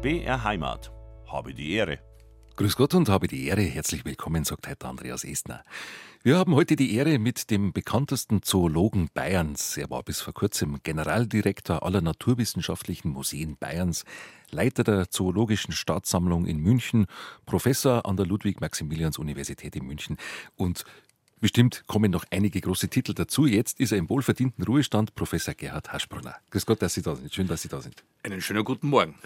BR Heimat. Habe die Ehre. Grüß Gott und habe die Ehre. Herzlich willkommen, sagt heute Andreas Estner. Wir haben heute die Ehre mit dem bekanntesten Zoologen Bayerns. Er war bis vor kurzem Generaldirektor aller naturwissenschaftlichen Museen Bayerns, Leiter der Zoologischen Staatssammlung in München, Professor an der Ludwig-Maximilians-Universität in München und Bestimmt kommen noch einige große Titel dazu. Jetzt ist er im wohlverdienten Ruhestand, Professor Gerhard Haschbrunner. Grüß Gott, dass Sie da sind. Schön, dass Sie da sind. Einen schönen guten Morgen.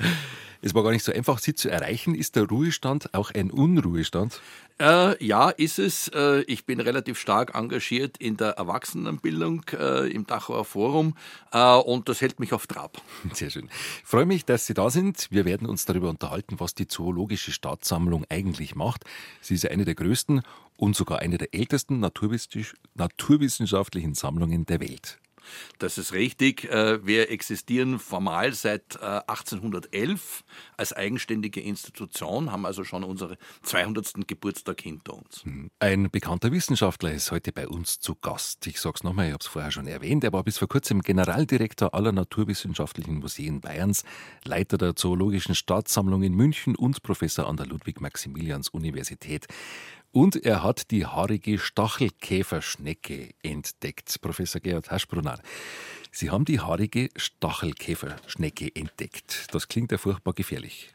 Es war gar nicht so einfach, Sie zu erreichen. Ist der Ruhestand auch ein Unruhestand? Äh, ja, ist es. Äh, ich bin relativ stark engagiert in der Erwachsenenbildung äh, im Dachauer Forum äh, und das hält mich auf Trab. Sehr schön. Ich freue mich, dass Sie da sind. Wir werden uns darüber unterhalten, was die Zoologische Staatssammlung eigentlich macht. Sie ist eine der größten und sogar eine der ältesten naturwissenschaftlichen Sammlungen der Welt. Das ist richtig. Äh, wir existieren formal seit 1811 äh, als eigenständige Institution, haben also schon unseren 200. Geburtstag hinter uns. Hm. Ein bekannter Wissenschaftler ist heute bei uns zu Gast. Ich sage es nochmal, ich habe es vorher schon erwähnt. Er war bis vor kurzem Generaldirektor aller naturwissenschaftlichen Museen Bayerns, Leiter der Zoologischen Staatssammlung in München und Professor an der Ludwig-Maximilians-Universität. Und er hat die haarige Stachelkäferschnecke entdeckt. Professor Gerhard Haschbrunner, Sie haben die haarige Stachelkäferschnecke entdeckt. Das klingt ja furchtbar gefährlich.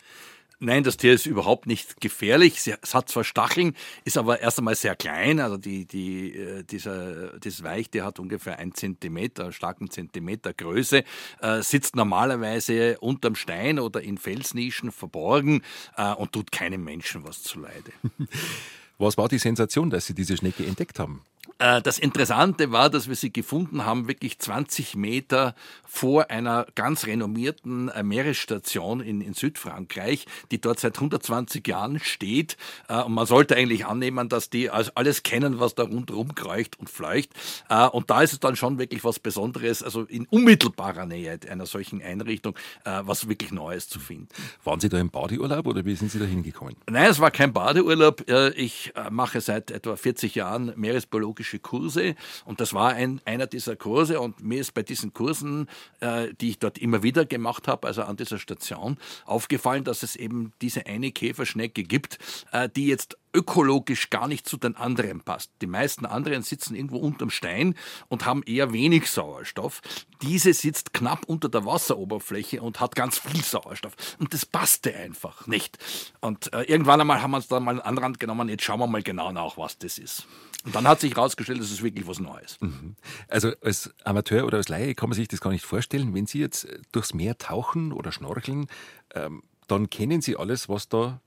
Nein, das Tier ist überhaupt nicht gefährlich. Es hat zwar Stacheln, ist aber erst einmal sehr klein. Also die, die, äh, dieser, dieses Weichtier hat ungefähr ein Zentimeter, starken Zentimeter Größe, äh, sitzt normalerweise unterm Stein oder in Felsnischen verborgen äh, und tut keinem Menschen was zuleide. Was war die Sensation, dass Sie diese Schnecke entdeckt haben? Äh, das Interessante war, dass wir sie gefunden haben, wirklich 20 Meter vor einer ganz renommierten äh, Meeresstation in, in Südfrankreich, die dort seit 120 Jahren steht. Äh, und man sollte eigentlich annehmen, dass die alles kennen, was da rundherum kreucht und fleucht. Und da ist es dann schon wirklich was Besonderes, also in unmittelbarer Nähe einer solchen Einrichtung, was wirklich Neues zu finden. Waren Sie da im Badeurlaub oder wie sind Sie da hingekommen? Nein, es war kein Badeurlaub. Ich mache seit etwa 40 Jahren Meeresbiologische pädagogische Kurse und das war ein, einer dieser Kurse und mir ist bei diesen Kursen, äh, die ich dort immer wieder gemacht habe, also an dieser Station, aufgefallen, dass es eben diese eine Käferschnecke gibt, äh, die jetzt ökologisch gar nicht zu den anderen passt. Die meisten anderen sitzen irgendwo unterm Stein und haben eher wenig Sauerstoff. Diese sitzt knapp unter der Wasseroberfläche und hat ganz viel Sauerstoff. Und das passte einfach nicht. Und äh, irgendwann einmal haben wir uns dann mal einen Anrand genommen, jetzt schauen wir mal genau nach, was das ist. Und dann hat sich herausgestellt, das ist wirklich was Neues. Mhm. Also als Amateur oder als Laie kann man sich das gar nicht vorstellen. Wenn Sie jetzt durchs Meer tauchen oder schnorcheln, ähm, dann kennen Sie alles, was da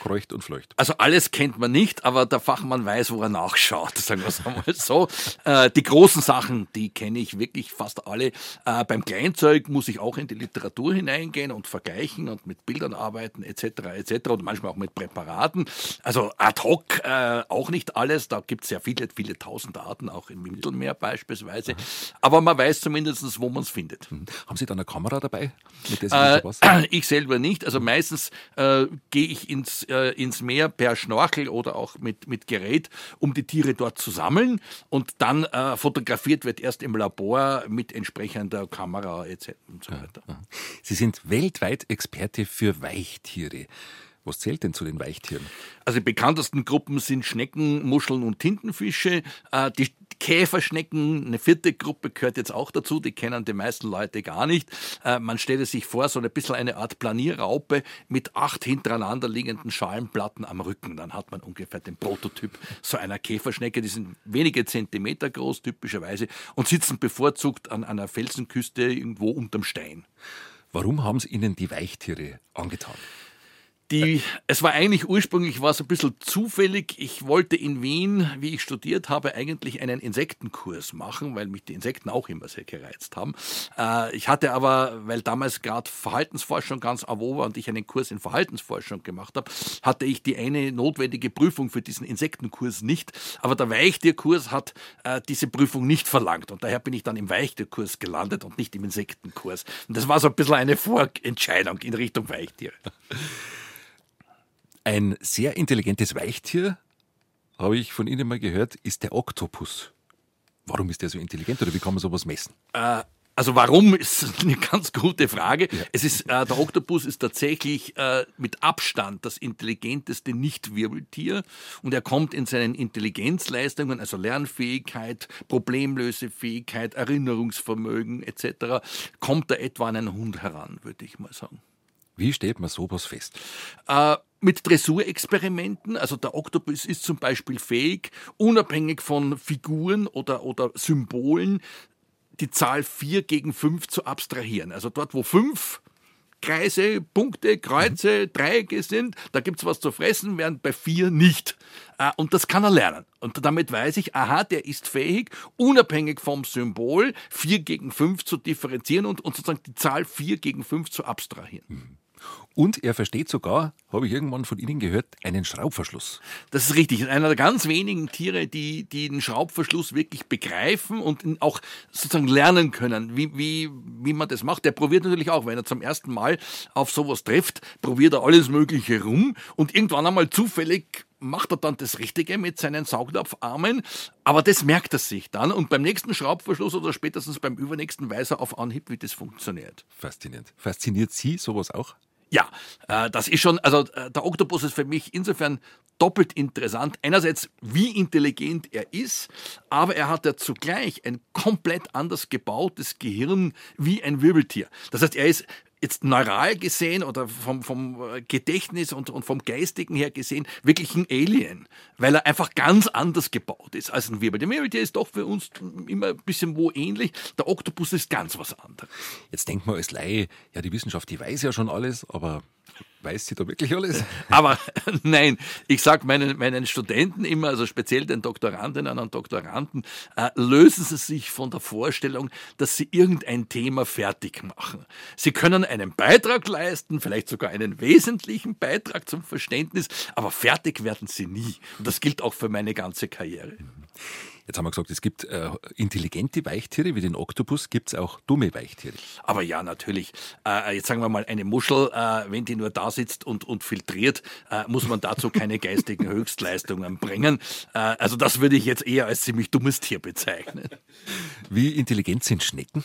kreucht und fleucht. Also alles kennt man nicht, aber der Fachmann weiß, wo er nachschaut, sagen wir es einmal so. Äh, die großen Sachen, die kenne ich wirklich fast alle. Äh, beim Kleinzeug muss ich auch in die Literatur hineingehen und vergleichen und mit Bildern arbeiten etc. etc. und manchmal auch mit Präparaten. Also ad hoc äh, auch nicht alles, da gibt es ja viele, viele tausend Arten, auch im Mittelmeer beispielsweise. Aber man weiß zumindest, wo man es findet. Mhm. Haben Sie da eine Kamera dabei? Mit der Sie äh, ich selber nicht. Also meistens äh, gehe ich ins äh, ins Meer per Schnorchel oder auch mit, mit Gerät, um die Tiere dort zu sammeln. Und dann äh, fotografiert wird erst im Labor mit entsprechender Kamera etc. und so weiter. Sie sind weltweit Experte für Weichtiere. Was zählt denn zu den Weichtieren? Also die bekanntesten Gruppen sind Schnecken, Muscheln und Tintenfische. Äh, die Käferschnecken, eine vierte Gruppe gehört jetzt auch dazu, die kennen die meisten Leute gar nicht. Äh, man stelle sich vor, so ein bisschen eine Art Planierraupe mit acht hintereinander liegenden Schalenplatten am Rücken. Dann hat man ungefähr den Prototyp so einer Käferschnecke. Die sind wenige Zentimeter groß typischerweise und sitzen bevorzugt an einer Felsenküste irgendwo unterm Stein. Warum haben Sie Ihnen die Weichtiere angetan? Die, es war eigentlich ursprünglich war es ein bisschen zufällig. Ich wollte in Wien, wie ich studiert habe, eigentlich einen Insektenkurs machen, weil mich die Insekten auch immer sehr gereizt haben. Äh, ich hatte aber, weil damals gerade Verhaltensforschung ganz avo war und ich einen Kurs in Verhaltensforschung gemacht habe, hatte ich die eine notwendige Prüfung für diesen Insektenkurs nicht. Aber der Weichtierkurs hat äh, diese Prüfung nicht verlangt und daher bin ich dann im Weichtierkurs gelandet und nicht im Insektenkurs. Und das war so ein bisschen eine Vorentscheidung in Richtung Weichtiere. Ein sehr intelligentes Weichtier, habe ich von Ihnen mal gehört, ist der Oktopus. Warum ist der so intelligent oder wie kann man sowas messen? Äh, Also warum ist eine ganz gute Frage. Ja. Es ist äh, der Oktopus ist tatsächlich äh, mit Abstand das intelligenteste Nichtwirbeltier und er kommt in seinen Intelligenzleistungen, also Lernfähigkeit, Problemlösefähigkeit, Erinnerungsvermögen etc. kommt er etwa an einen Hund heran, würde ich mal sagen. Wie steht man sowas fest? Äh, mit Dressurexperimenten. Also der Oktopus ist zum Beispiel fähig, unabhängig von Figuren oder, oder Symbolen die Zahl 4 gegen 5 zu abstrahieren. Also dort, wo 5 Kreise, Punkte, Kreuze, mhm. Dreiecke sind, da gibt es was zu fressen, während bei 4 nicht. Äh, und das kann er lernen. Und damit weiß ich, aha, der ist fähig, unabhängig vom Symbol 4 gegen 5 zu differenzieren und, und sozusagen die Zahl 4 gegen 5 zu abstrahieren. Mhm. Und er versteht sogar, habe ich irgendwann von Ihnen gehört, einen Schraubverschluss. Das ist richtig. Einer der ganz wenigen Tiere, die, die den Schraubverschluss wirklich begreifen und auch sozusagen lernen können, wie, wie, wie man das macht. Der probiert natürlich auch, wenn er zum ersten Mal auf sowas trifft, probiert er alles Mögliche rum und irgendwann einmal zufällig macht er dann das Richtige mit seinen Saugnapfarmen, aber das merkt er sich dann und beim nächsten Schraubverschluss oder spätestens beim übernächsten weiß er auf Anhieb, wie das funktioniert. Faszinierend. Fasziniert Sie sowas auch? Ja, äh, das ist schon, also äh, der Oktopus ist für mich insofern doppelt interessant. Einerseits, wie intelligent er ist, aber er hat ja zugleich ein komplett anders gebautes Gehirn wie ein Wirbeltier. Das heißt, er ist jetzt neural gesehen oder vom, vom äh, Gedächtnis und, und vom Geistigen her gesehen wirklich ein Alien, weil er einfach ganz anders gebaut ist als ein Wirbel. Der Wirbel, der ist doch für uns immer ein bisschen wo ähnlich. Der Oktopus ist ganz was anderes. Jetzt denkt man als Laie, ja, die Wissenschaft, die weiß ja schon alles, aber Weiß sie da wirklich alles? Aber nein, ich sage meinen, meinen Studenten immer, also speziell den Doktorandinnen und Doktoranden, äh, lösen sie sich von der Vorstellung, dass sie irgendein Thema fertig machen. Sie können einen Beitrag leisten, vielleicht sogar einen wesentlichen Beitrag zum Verständnis, aber fertig werden sie nie. Und das gilt auch für meine ganze Karriere. Jetzt haben wir gesagt, es gibt äh, intelligente Weichtiere, wie den Oktopus, gibt es auch dumme Weichtiere. Aber ja, natürlich. Äh, jetzt sagen wir mal, eine Muschel, äh, wenn die nur da sitzt und, und filtriert, äh, muss man dazu keine geistigen Höchstleistungen bringen. Äh, also das würde ich jetzt eher als ziemlich dummes Tier bezeichnen. Wie intelligent sind Schnecken?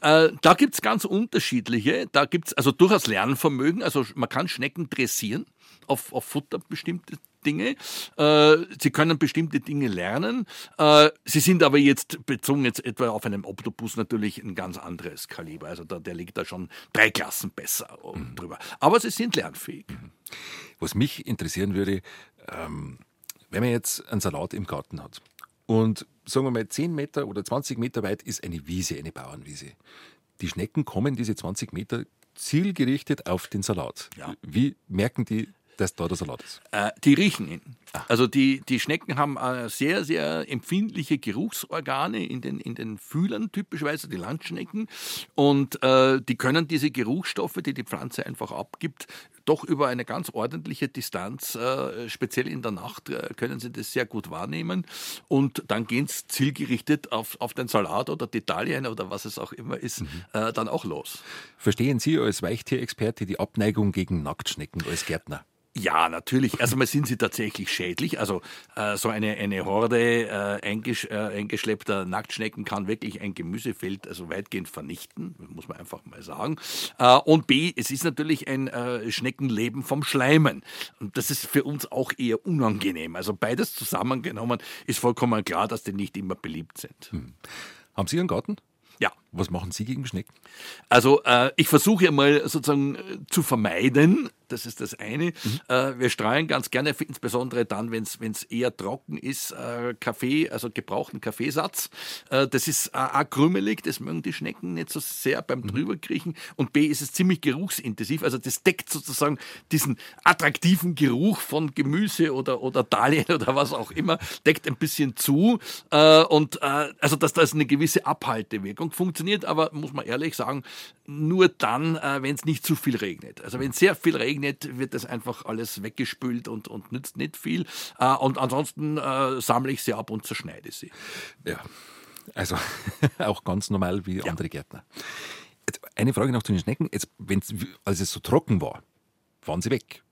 Äh, da gibt es ganz unterschiedliche. Da gibt es also durchaus Lernvermögen. Also man kann Schnecken dressieren auf, auf Futter bestimmte Dinge. Äh, sie können bestimmte Dinge lernen. Äh, sie sind aber jetzt bezogen jetzt etwa auf einen Oktopus natürlich ein ganz anderes Kaliber. Also da, der liegt da schon drei Klassen besser mhm. drüber. Aber sie sind lernfähig. Mhm. Was mich interessieren würde, ähm, wenn man jetzt einen Salat im Garten hat und sagen wir mal 10 Meter oder 20 Meter weit ist eine Wiese, eine Bauernwiese. Die Schnecken kommen diese 20 Meter zielgerichtet auf den Salat. Ja. Wie merken die, dass da der Salat ist? Äh, die riechen ihn. Ah. Also die, die Schnecken haben äh, sehr, sehr empfindliche Geruchsorgane in den, in den Fühlern typischerweise, die Landschnecken. Und äh, die können diese Geruchsstoffe, die die Pflanze einfach abgibt, doch über eine ganz ordentliche Distanz, äh, speziell in der Nacht, äh, können sie das sehr gut wahrnehmen. Und dann gehen sie zielgerichtet auf, auf den Salat oder die Italien oder was es auch immer ist, mhm. äh, dann auch los. Verstehen Sie als Weichtierexperte die Abneigung gegen Nacktschnecken als Gärtner? Ja, natürlich. Erstmal sind sie tatsächlich schädlich. Also äh, so eine, eine Horde äh, eingesch äh, eingeschleppter Nacktschnecken kann wirklich ein Gemüsefeld also weitgehend vernichten, muss man einfach mal sagen. Äh, und B, es ist natürlich ein äh, Schneckenleben vom Schleimen. Und das ist für uns auch eher unangenehm. Also beides zusammengenommen ist vollkommen klar, dass die nicht immer beliebt sind. Hm. Haben Sie einen Garten? Ja. Was machen Sie gegen Schnecken? Also äh, ich versuche ja mal sozusagen äh, zu vermeiden, das ist das eine. Mhm. Äh, wir streuen ganz gerne, insbesondere dann, wenn es eher trocken ist, äh, Kaffee, also gebrauchten Kaffeesatz. Äh, das ist A, krümelig, das mögen die Schnecken nicht so sehr beim mhm. drüberkriechen. Und B ist es ziemlich geruchsintensiv, also das deckt sozusagen diesen attraktiven Geruch von Gemüse oder, oder Dahlien oder was auch immer, deckt ein bisschen zu. Äh, und äh, also dass da eine gewisse Abhaltewirkung funktioniert funktioniert, aber muss man ehrlich sagen, nur dann, äh, wenn es nicht zu viel regnet. Also wenn es sehr viel regnet, wird das einfach alles weggespült und, und nützt nicht viel. Äh, und ansonsten äh, sammle ich sie ab und zerschneide sie. Ja, also auch ganz normal wie ja. andere Gärtner. Jetzt eine Frage noch zu den Schnecken. Jetzt, wenn's, als es so trocken war, waren sie weg.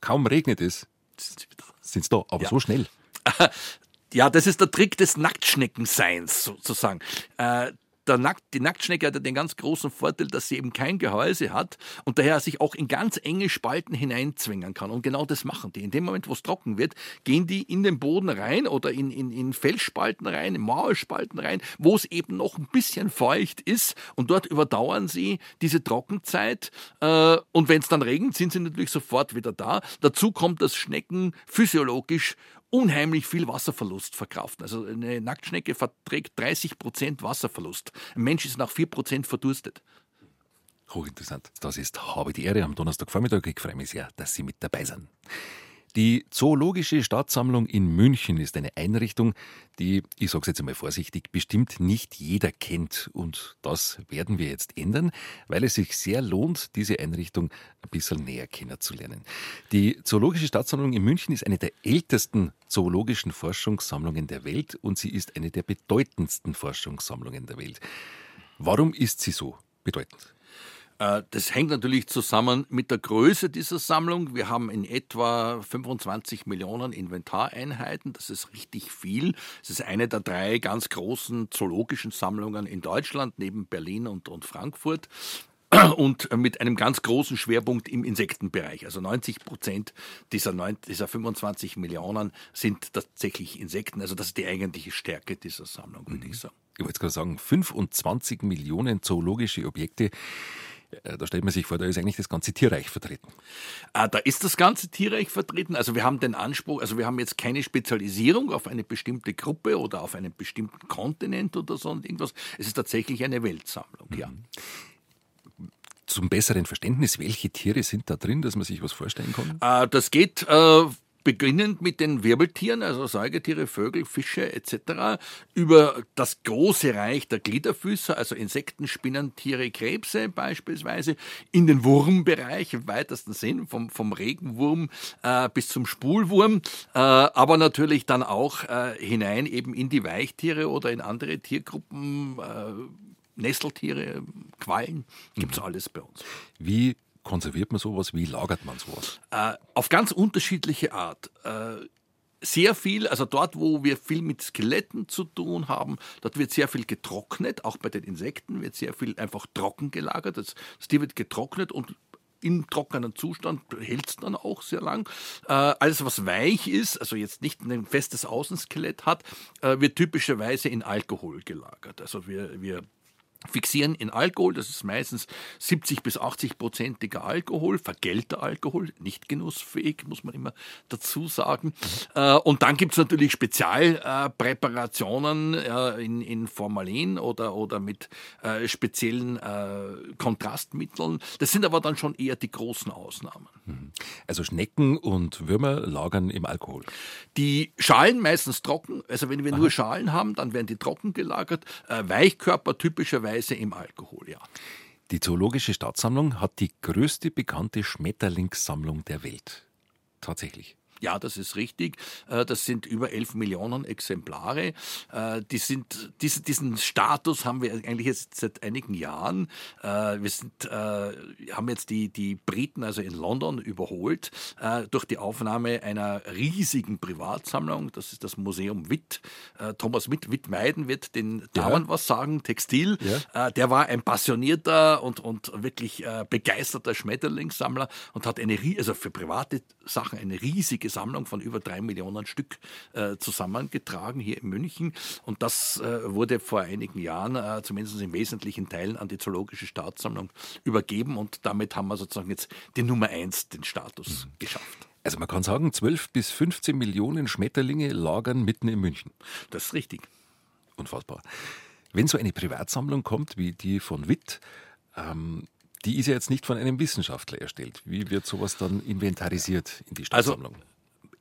Kaum regnet es, sind sie da, aber ja. so schnell. Ja, das ist der Trick des Nacktschneckenseins sozusagen. Äh, der Nackt, die Nacktschnecke hat ja den ganz großen Vorteil, dass sie eben kein Gehäuse hat und daher sich auch in ganz enge Spalten hineinzwingen kann. Und genau das machen die. In dem Moment, wo es trocken wird, gehen die in den Boden rein oder in, in, in Felsspalten rein, in Mauerspalten rein, wo es eben noch ein bisschen feucht ist und dort überdauern sie diese Trockenzeit. Äh, und wenn es dann regnet, sind sie natürlich sofort wieder da. Dazu kommt, dass Schnecken physiologisch unheimlich viel Wasserverlust verkraften. Also eine Nacktschnecke verträgt 30 Prozent Wasserverlust. Ein Mensch ist nach 4 Prozent verdurstet. Hochinteressant. Das ist Habe die Ehre am Donnerstagvormittag. Ich freue mich sehr, dass Sie mit dabei sind. Die Zoologische Staatssammlung in München ist eine Einrichtung, die, ich sage es jetzt einmal vorsichtig, bestimmt nicht jeder kennt. Und das werden wir jetzt ändern, weil es sich sehr lohnt, diese Einrichtung ein bisschen näher kennenzulernen. Die Zoologische Staatssammlung in München ist eine der ältesten zoologischen Forschungssammlungen der Welt und sie ist eine der bedeutendsten Forschungssammlungen der Welt. Warum ist sie so bedeutend? Äh, das hängt natürlich zusammen mit der Größe dieser Sammlung. Wir haben in etwa 25 Millionen Inventareinheiten. Das ist richtig viel. Es ist eine der drei ganz großen zoologischen Sammlungen in Deutschland, neben Berlin und, und Frankfurt und mit einem ganz großen Schwerpunkt im Insektenbereich. Also 90 Prozent dieser, dieser 25 Millionen sind tatsächlich Insekten. Also das ist die eigentliche Stärke dieser Sammlung, würde ich mhm. sagen. Ich wollte gerade sagen, 25 Millionen zoologische Objekte. Äh, da stellt man sich vor, da ist eigentlich das ganze Tierreich vertreten. Ah, da ist das ganze Tierreich vertreten. Also wir haben den Anspruch, also wir haben jetzt keine Spezialisierung auf eine bestimmte Gruppe oder auf einen bestimmten Kontinent oder so und irgendwas. Es ist tatsächlich eine Weltsammlung, mhm. ja. Zum besseren Verständnis, welche Tiere sind da drin, dass man sich was vorstellen kann? Ah, das geht äh, beginnend mit den Wirbeltieren, also Säugetiere, Vögel, Fische etc., über das große Reich der Gliederfüßer, also Insekten, Spinnen, Tiere, Krebse beispielsweise, in den Wurmbereich im weitesten Sinn, vom, vom Regenwurm äh, bis zum Spulwurm, äh, aber natürlich dann auch äh, hinein eben in die Weichtiere oder in andere Tiergruppen, äh, Nesseltiere, Quallen, gibt's mhm. alles bei uns. Wie konserviert man sowas? Wie lagert man sowas? Äh, auf ganz unterschiedliche Art. Äh, sehr viel, also dort, wo wir viel mit Skeletten zu tun haben, dort wird sehr viel getrocknet. Auch bei den Insekten wird sehr viel einfach trocken gelagert. Das, das Tier wird getrocknet und im trockenen Zustand hält es dann auch sehr lang. Äh, alles, was weich ist, also jetzt nicht ein festes Außenskelett hat, äh, wird typischerweise in Alkohol gelagert. Also wir, wir fixieren in Alkohol, das ist meistens 70 bis 80 prozentiger Alkohol, vergelter Alkohol, nicht genussfähig, muss man immer dazu sagen. Mhm. und dann gibt es natürlich Spezialpräparationen äh, in, in Formalin oder, oder mit äh, speziellen Kontrastmitteln. Das sind aber dann schon eher die großen Ausnahmen. Mhm. Also Schnecken und Würmer lagern im Alkohol. Die Schalen meistens trocken, also wenn wir Aha. nur Schalen haben, dann werden die trocken gelagert. Weichkörper typischerweise Weise im Alkohol, ja. Die Zoologische Staatssammlung hat die größte bekannte Schmetterlingssammlung der Welt. Tatsächlich. Ja, das ist richtig. Äh, das sind über 11 Millionen Exemplare. Äh, die sind, diesen Status haben wir eigentlich jetzt seit einigen Jahren. Äh, wir sind, haben jetzt die, die Briten also in London überholt durch die Aufnahme einer riesigen Privatsammlung. Das ist das Museum Witt. Thomas Witt, Wittmeiden wird den Damen ja. was sagen, Textil. Ja. Der war ein passionierter und, und wirklich begeisterter Schmetterlingssammler und hat eine, also für private Sachen eine riesige Sammlung von über drei Millionen Stück äh, zusammengetragen hier in München. Und das äh, wurde vor einigen Jahren, äh, zumindest in wesentlichen Teilen, an die Zoologische Staatssammlung übergeben. Und damit haben wir sozusagen jetzt die Nummer eins, den Status mhm. geschafft. Also man kann sagen, 12 bis 15 Millionen Schmetterlinge lagern mitten in München. Das ist richtig. Unfassbar. Wenn so eine Privatsammlung kommt wie die von Witt, ähm, die ist ja jetzt nicht von einem Wissenschaftler erstellt. Wie wird sowas dann inventarisiert in die also, Staatssammlung? Also,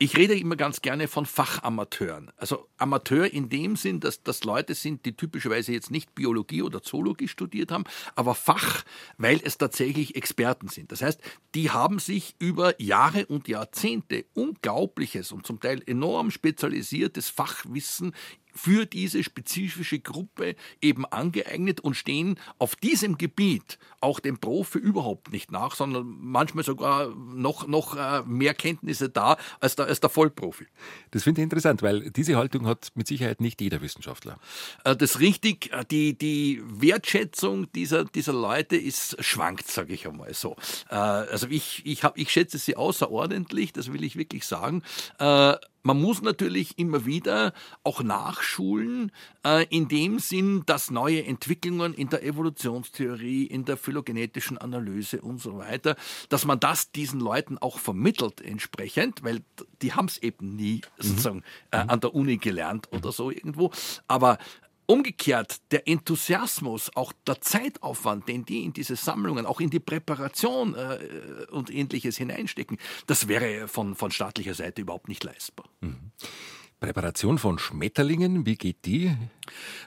ich rede immer ganz gerne von Fachamateuren. Also Amateur in dem Sinn, dass das Leute sind, die typischerweise jetzt nicht Biologie oder Zoologie studiert haben, aber Fach, weil es tatsächlich Experten sind. Das heißt, die haben sich über Jahre und Jahrzehnte unglaubliches und zum Teil enorm spezialisiertes Fachwissen für diese spezifische Gruppe eben angeeignet und stehen auf diesem Gebiet auch dem Profi überhaupt nicht nach, sondern manchmal sogar noch, noch äh, mehr Kenntnisse da als der, als der Vollprofi. Das finde ich interessant, weil diese Haltung hat mit Sicherheit nicht jeder Wissenschaftler. Äh, das ist richtig. Äh, die, die Wertschätzung dieser, dieser Leute ist schwankt, sage ich einmal so. Also ich, ich, hab, ich schätze sie außerordentlich, das will ich wirklich sagen. Man muss natürlich immer wieder auch nachschulen, äh, in dem Sinn, dass neue Entwicklungen in der Evolutionstheorie, in der phylogenetischen Analyse und so weiter, dass man das diesen Leuten auch vermittelt entsprechend, weil die haben es eben nie mhm. sozusagen äh, an der Uni gelernt oder so irgendwo. Aber Umgekehrt, der Enthusiasmus, auch der Zeitaufwand, den die in diese Sammlungen, auch in die Präparation äh, und ähnliches hineinstecken, das wäre von, von staatlicher Seite überhaupt nicht leistbar. Mhm. Präparation von Schmetterlingen, wie geht die?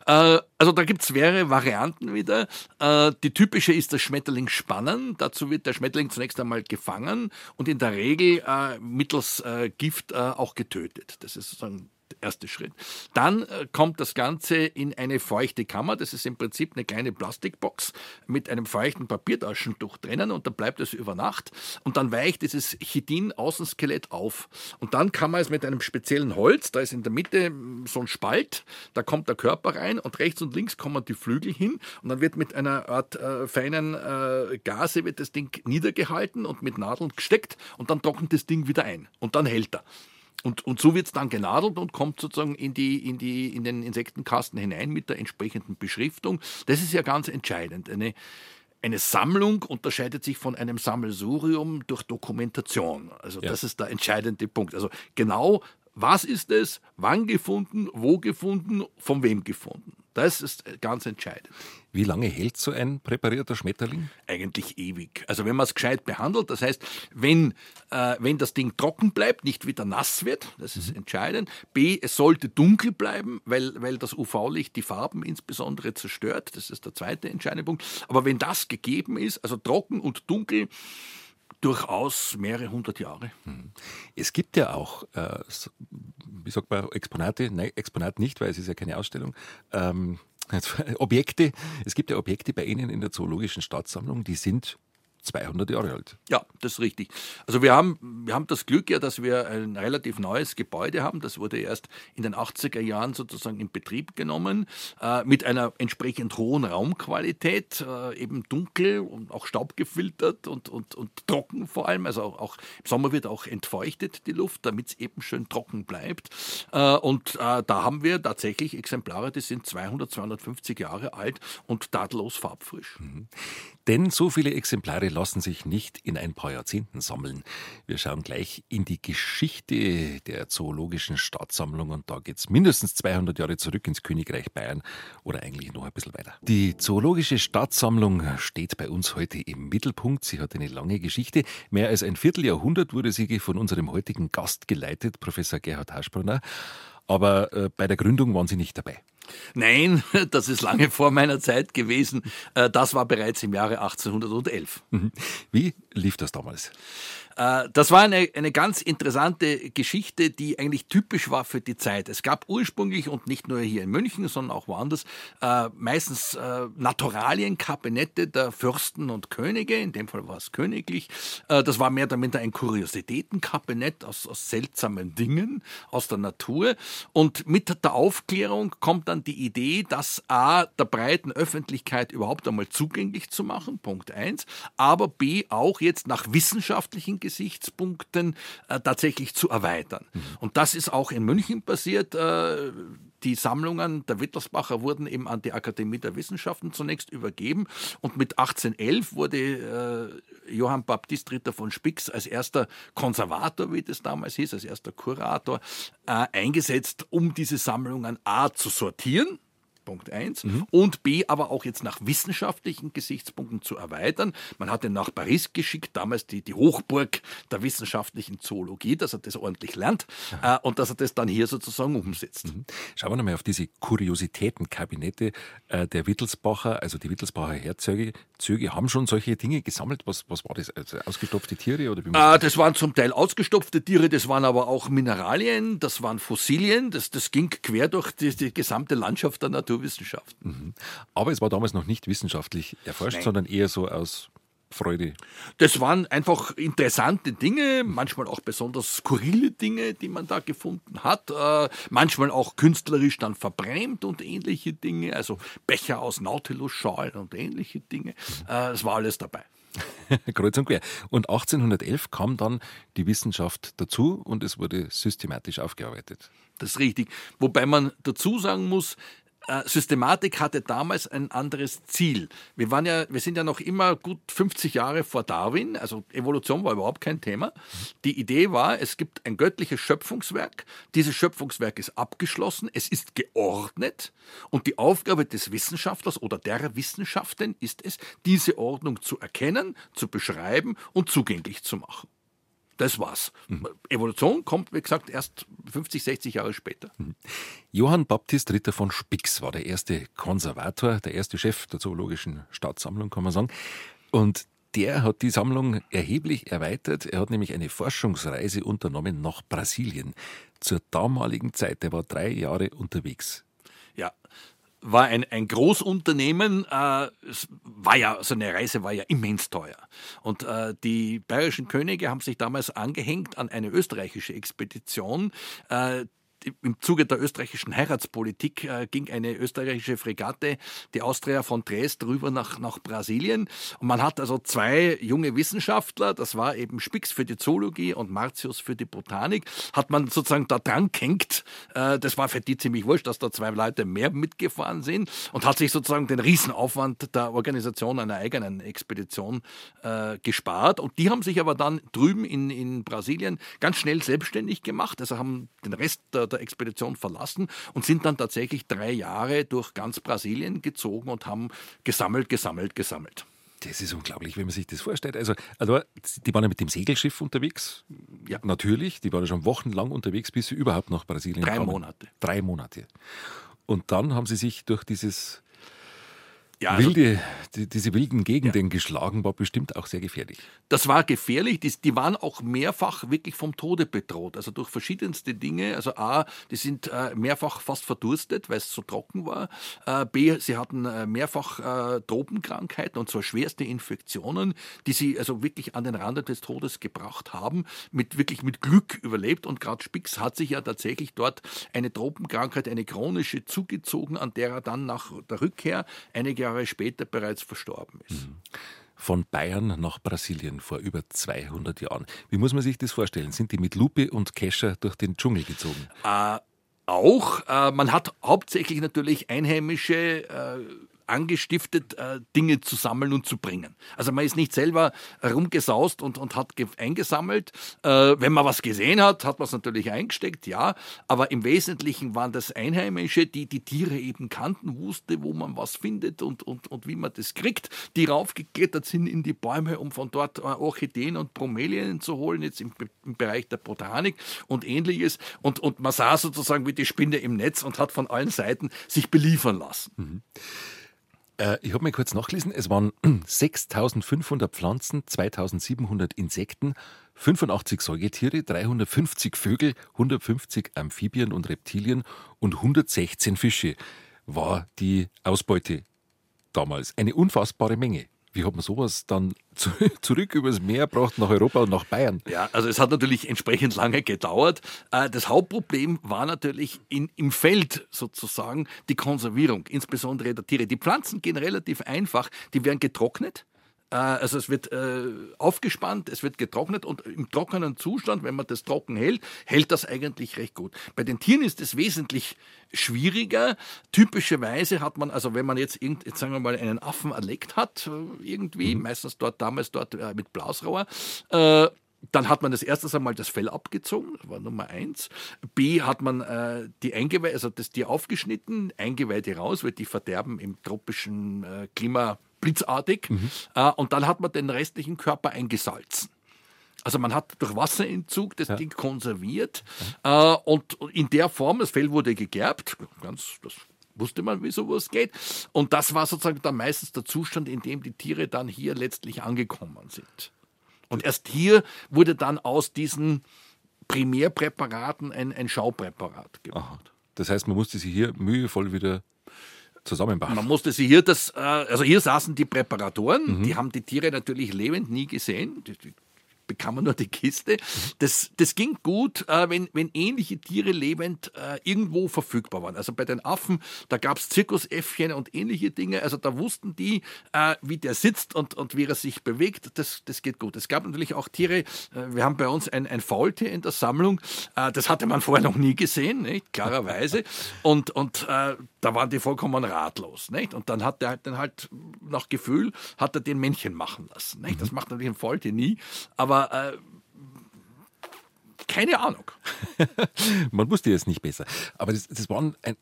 Äh, also da gibt es mehrere Varianten wieder. Äh, die typische ist das Schmetterling spannen. Dazu wird der Schmetterling zunächst einmal gefangen und in der Regel äh, mittels Gift auch getötet. Das ist sozusagen erste Schritt. Dann äh, kommt das Ganze in eine feuchte Kammer. Das ist im Prinzip eine kleine Plastikbox mit einem feuchten Papiertaschentuch drinnen und da bleibt es über Nacht. Und dann weicht dieses Chitin-Außenskelett auf. Und dann kann man es mit einem speziellen Holz, da ist in der Mitte hm, so ein Spalt, da kommt der Körper rein und rechts und links kommen die Flügel hin und dann wird mit einer Art äh, feinen äh, Gase wird das Ding niedergehalten und mit Nadeln gesteckt und dann trocknet das Ding wieder ein und dann hält er. Und, und so wird es dann genadelt und kommt sozusagen in, die, in, die, in den Insektenkasten hinein mit der entsprechenden Beschriftung. Das ist ja ganz entscheidend. Eine, eine Sammlung unterscheidet sich von einem Sammelsurium durch Dokumentation. Also ja. das ist der entscheidende Punkt. Also genau, was ist es, wann gefunden, wo gefunden, von wem gefunden. Das ist ganz entscheidend. Wie lange hält so ein präparierter Schmetterling? Eigentlich ewig. Also wenn man es gescheit behandelt, das heißt, wenn, äh, wenn das Ding trocken bleibt, nicht wieder nass wird, das ist mhm. entscheidend. B, es sollte dunkel bleiben, weil, weil das UV-Licht die Farben insbesondere zerstört. Das ist der zweite entscheidende Punkt. Aber wenn das gegeben ist, also trocken und dunkel, durchaus mehrere hundert Jahre. Mhm. Es gibt ja auch, äh, wie sagt man, Exponate, nein, Exponat nicht, weil es ist ja keine Ausstellung, ähm, Objekte, es gibt ja Objekte bei Ihnen in der Zoologischen Staatssammlung, die sind 200 Jahre alt. Ja, das ist richtig. Also wir haben, wir haben das Glück ja, dass wir ein relativ neues Gebäude haben. Das wurde erst in den 80er Jahren sozusagen in Betrieb genommen, äh, mit einer entsprechend hohen Raumqualität, äh, eben dunkel und auch staubgefiltert und, und, und trocken vor allem. Also auch, auch im Sommer wird auch entfeuchtet die Luft, damit es eben schön trocken bleibt. Äh, und äh, da haben wir tatsächlich Exemplare, die sind 200, 250 Jahre alt und tadellos farbfrisch. Mhm. Denn so viele Exemplare lassen sich nicht in ein paar Jahrzehnten sammeln. Wir schauen gleich in die Geschichte der Zoologischen Staatssammlung und da geht es mindestens 200 Jahre zurück ins Königreich Bayern oder eigentlich noch ein bisschen weiter. Die Zoologische Staatssammlung steht bei uns heute im Mittelpunkt. Sie hat eine lange Geschichte. Mehr als ein Vierteljahrhundert wurde sie von unserem heutigen Gast geleitet, Professor Gerhard Haschbrunner. Aber äh, bei der Gründung waren Sie nicht dabei. Nein, das ist lange vor meiner Zeit gewesen. Äh, das war bereits im Jahre 1811. Mhm. Wie lief das damals? Äh, das war eine, eine ganz interessante Geschichte, die eigentlich typisch war für die Zeit. Es gab ursprünglich und nicht nur hier in München, sondern auch woanders, äh, meistens äh, Naturalienkabinette der Fürsten und Könige. In dem Fall war es königlich. Das war mehr oder minder ein Kuriositätenkabinett aus, aus seltsamen Dingen aus der Natur. Und mit der Aufklärung kommt dann die Idee, das A, der breiten Öffentlichkeit überhaupt einmal zugänglich zu machen, Punkt eins, aber B, auch jetzt nach wissenschaftlichen Gesichtspunkten äh, tatsächlich zu erweitern. Mhm. Und das ist auch in München passiert. Äh, die Sammlungen der Wittelsbacher wurden eben an die Akademie der Wissenschaften zunächst übergeben und mit 1811 wurde äh, Johann Baptist Ritter von Spix als erster Konservator, wie das damals hieß, als erster Kurator, äh, eingesetzt, um diese Sammlungen A zu sortieren Punkt eins. Mhm. Und B, aber auch jetzt nach wissenschaftlichen Gesichtspunkten zu erweitern. Man hat ihn nach Paris geschickt, damals die, die Hochburg der wissenschaftlichen Zoologie, dass er das ordentlich lernt äh, und dass er das dann hier sozusagen umsetzt. Mhm. Schauen wir nochmal auf diese Kuriositätenkabinette äh, der Wittelsbacher, also die Wittelsbacher Herzöge Züge haben schon solche Dinge gesammelt. Was, was war das? Also ausgestopfte Tiere? Oder äh, das waren zum Teil ausgestopfte Tiere, das waren aber auch Mineralien, das waren Fossilien, das, das ging quer durch die, die gesamte Landschaft der Naturwissenschaften. Mhm. Aber es war damals noch nicht wissenschaftlich erforscht, Nein. sondern eher so aus Freude. Das waren einfach interessante Dinge, manchmal auch besonders skurrile Dinge, die man da gefunden hat. Äh, manchmal auch künstlerisch dann verbrämt und ähnliche Dinge, also Becher aus Nautilus-Schalen und ähnliche Dinge. Äh, es war alles dabei. Kreuz und quer. Und 1811 kam dann die Wissenschaft dazu und es wurde systematisch aufgearbeitet. Das ist richtig. Wobei man dazu sagen muss, äh, Systematik hatte damals ein anderes Ziel. Wir, waren ja, wir sind ja noch immer gut 50 Jahre vor Darwin, also Evolution war überhaupt kein Thema. Die Idee war, es gibt ein göttliches Schöpfungswerk, dieses Schöpfungswerk ist abgeschlossen, es ist geordnet und die Aufgabe des Wissenschaftlers oder der Wissenschaften ist es, diese Ordnung zu erkennen, zu beschreiben und zugänglich zu machen. Das war's. Mhm. Evolution kommt, wie gesagt, erst 50, 60 Jahre später. Mhm. Johann Baptist Ritter von Spix war der erste Konservator, der erste Chef der Zoologischen Staatssammlung, kann man sagen. Und der hat die Sammlung erheblich erweitert. Er hat nämlich eine Forschungsreise unternommen nach Brasilien. Zur damaligen Zeit, der war drei Jahre unterwegs. War ein, ein Großunternehmen. Äh, es war ja, so eine Reise war ja immens teuer. Und äh, die bayerischen Könige haben sich damals angehängt an eine österreichische Expedition, äh, im Zuge der österreichischen Heiratspolitik äh, ging eine österreichische Fregatte, die Austria von Dresd, rüber nach, nach Brasilien. Und man hat also zwei junge Wissenschaftler, das war eben Spix für die Zoologie und Martius für die Botanik, hat man sozusagen da dran gehängt. Äh, das war für die ziemlich wurscht, dass da zwei Leute mehr mitgefahren sind und hat sich sozusagen den Riesenaufwand der Organisation einer eigenen Expedition äh, gespart. Und die haben sich aber dann drüben in, in Brasilien ganz schnell selbstständig gemacht, also haben den Rest der, der der Expedition verlassen und sind dann tatsächlich drei Jahre durch ganz Brasilien gezogen und haben gesammelt, gesammelt, gesammelt. Das ist unglaublich, wenn man sich das vorstellt. Also, also die waren ja mit dem Segelschiff unterwegs. Ja. Natürlich, die waren ja schon wochenlang unterwegs, bis sie überhaupt nach Brasilien Drei kamen. Monate. Drei Monate. Und dann haben sie sich durch dieses ja, also, Wilde, die, diese wilden Gegenden ja. geschlagen, war bestimmt auch sehr gefährlich. Das war gefährlich. Die, die, waren auch mehrfach wirklich vom Tode bedroht. Also durch verschiedenste Dinge. Also A, die sind äh, mehrfach fast verdurstet, weil es so trocken war. Äh, B, sie hatten äh, mehrfach äh, Tropenkrankheiten und zwar schwerste Infektionen, die sie also wirklich an den Rand des Todes gebracht haben. Mit wirklich mit Glück überlebt. Und gerade Spix hat sich ja tatsächlich dort eine Tropenkrankheit, eine chronische zugezogen, an der er dann nach der Rückkehr einige Jahre später bereits verstorben ist. Mhm. Von Bayern nach Brasilien vor über 200 Jahren. Wie muss man sich das vorstellen? Sind die mit Lupe und Kescher durch den Dschungel gezogen? Äh, auch. Äh, man hat hauptsächlich natürlich einheimische äh, angestiftet, äh, Dinge zu sammeln und zu bringen. Also man ist nicht selber rumgesaust und, und hat eingesammelt. Äh, wenn man was gesehen hat, hat man es natürlich eingesteckt, ja. Aber im Wesentlichen waren das Einheimische, die die Tiere eben kannten, wusste, wo man was findet und, und, und wie man das kriegt, die raufgeklettert sind in die Bäume, um von dort äh, Orchideen und Bromelien zu holen, jetzt im, im Bereich der Botanik und ähnliches. Und, und man sah sozusagen wie die Spinne im Netz und hat von allen Seiten sich beliefern lassen. Mhm. Äh, ich habe mal kurz nachgelesen, es waren 6500 Pflanzen, 2700 Insekten, 85 Säugetiere, 350 Vögel, 150 Amphibien und Reptilien und 116 Fische war die Ausbeute damals. Eine unfassbare Menge. Wie hat man sowas dann zu, zurück übers Meer gebracht nach Europa und nach Bayern? Ja, also es hat natürlich entsprechend lange gedauert. Äh, das Hauptproblem war natürlich in, im Feld sozusagen die Konservierung, insbesondere der Tiere. Die Pflanzen gehen relativ einfach, die werden getrocknet also es wird äh, aufgespannt, es wird getrocknet und im trockenen Zustand, wenn man das trocken hält, hält das eigentlich recht gut. Bei den Tieren ist es wesentlich schwieriger. Typischerweise hat man, also wenn man jetzt, irgend, jetzt sagen wir mal einen Affen erlegt hat, äh, irgendwie, mhm. meistens dort damals dort äh, mit Blasrauer, äh, dann hat man das erste Mal das Fell abgezogen, das war Nummer eins. B hat man äh, die Eingeweide, also das Tier aufgeschnitten, Eingeweide raus, weil die verderben im tropischen äh, Klima blitzartig. Mhm. Äh, und dann hat man den restlichen Körper eingesalzen. Also man hat durch Wasserentzug das ja. Ding konserviert ja. äh, und in der Form, das Fell wurde gegerbt, ganz, das wusste man, wie sowas geht. Und das war sozusagen dann meistens der Zustand, in dem die Tiere dann hier letztlich angekommen sind. Und erst hier wurde dann aus diesen Primärpräparaten ein, ein Schaupräparat gemacht. Aha. Das heißt, man musste sie hier mühevoll wieder zusammenbauen. Man musste sie hier das, äh, also hier saßen die Präparatoren, mhm. die haben die Tiere natürlich lebend nie gesehen. Die, die bekam man nur die Kiste. Das, das ging gut, äh, wenn, wenn ähnliche Tiere lebend äh, irgendwo verfügbar waren. Also bei den Affen, da gab es Zirkusäffchen und ähnliche Dinge. Also da wussten die, äh, wie der sitzt und, und wie er sich bewegt. Das, das geht gut. Es gab natürlich auch Tiere, äh, wir haben bei uns ein, ein Faultier in der Sammlung. Äh, das hatte man vorher noch nie gesehen, nicht? klarerweise. Und, und da waren die vollkommen ratlos. Nicht? Und dann hat er dann halt nach Gefühl, hat er den Männchen machen lassen. Nicht? Das mhm. macht natürlich ein Faultier nie. Aber äh, keine Ahnung. man wusste es nicht besser. Aber das, das war, ein,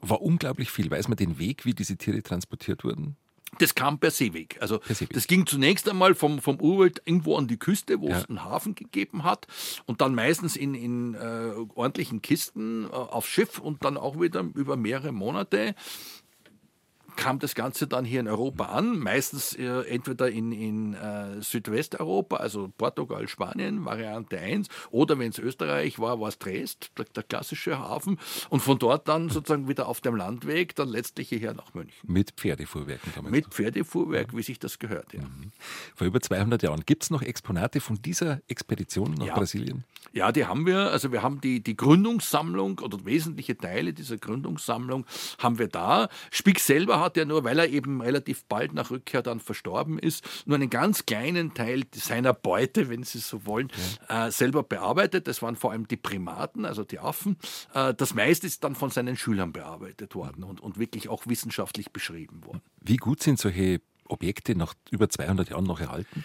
war unglaublich viel. Weiß man den Weg, wie diese Tiere transportiert wurden? Das kam per Seeweg. Also per Seeweg. das ging zunächst einmal vom, vom Urwald irgendwo an die Küste, wo ja. es einen Hafen gegeben hat und dann meistens in, in äh, ordentlichen Kisten äh, aufs Schiff und dann auch wieder über mehrere Monate kam das Ganze dann hier in Europa an, meistens äh, entweder in, in äh, Südwesteuropa, also Portugal, Spanien, Variante 1, oder wenn es Österreich war, war es Dresd, der, der, klassische Hafen, und von dort dann sozusagen wieder auf dem Landweg, dann letztlich hierher nach München. Mit Pferdefuhrwerken damals? Mit Pferdefuhrwerk, wie sich das gehört, ja. Mhm. Vor über 200 Jahren. Gibt es noch Exponate von dieser Expedition nach ja. Brasilien? Ja, die haben wir. Also wir haben die, die Gründungssammlung oder wesentliche Teile dieser Gründungssammlung haben wir da. Spick selber hat hat er nur, weil er eben relativ bald nach Rückkehr dann verstorben ist, nur einen ganz kleinen Teil seiner Beute, wenn Sie so wollen, ja. äh, selber bearbeitet. Das waren vor allem die Primaten, also die Affen. Äh, das meiste ist dann von seinen Schülern bearbeitet worden und, und wirklich auch wissenschaftlich beschrieben worden. Wie gut sind solche Objekte nach über 200 Jahren noch erhalten?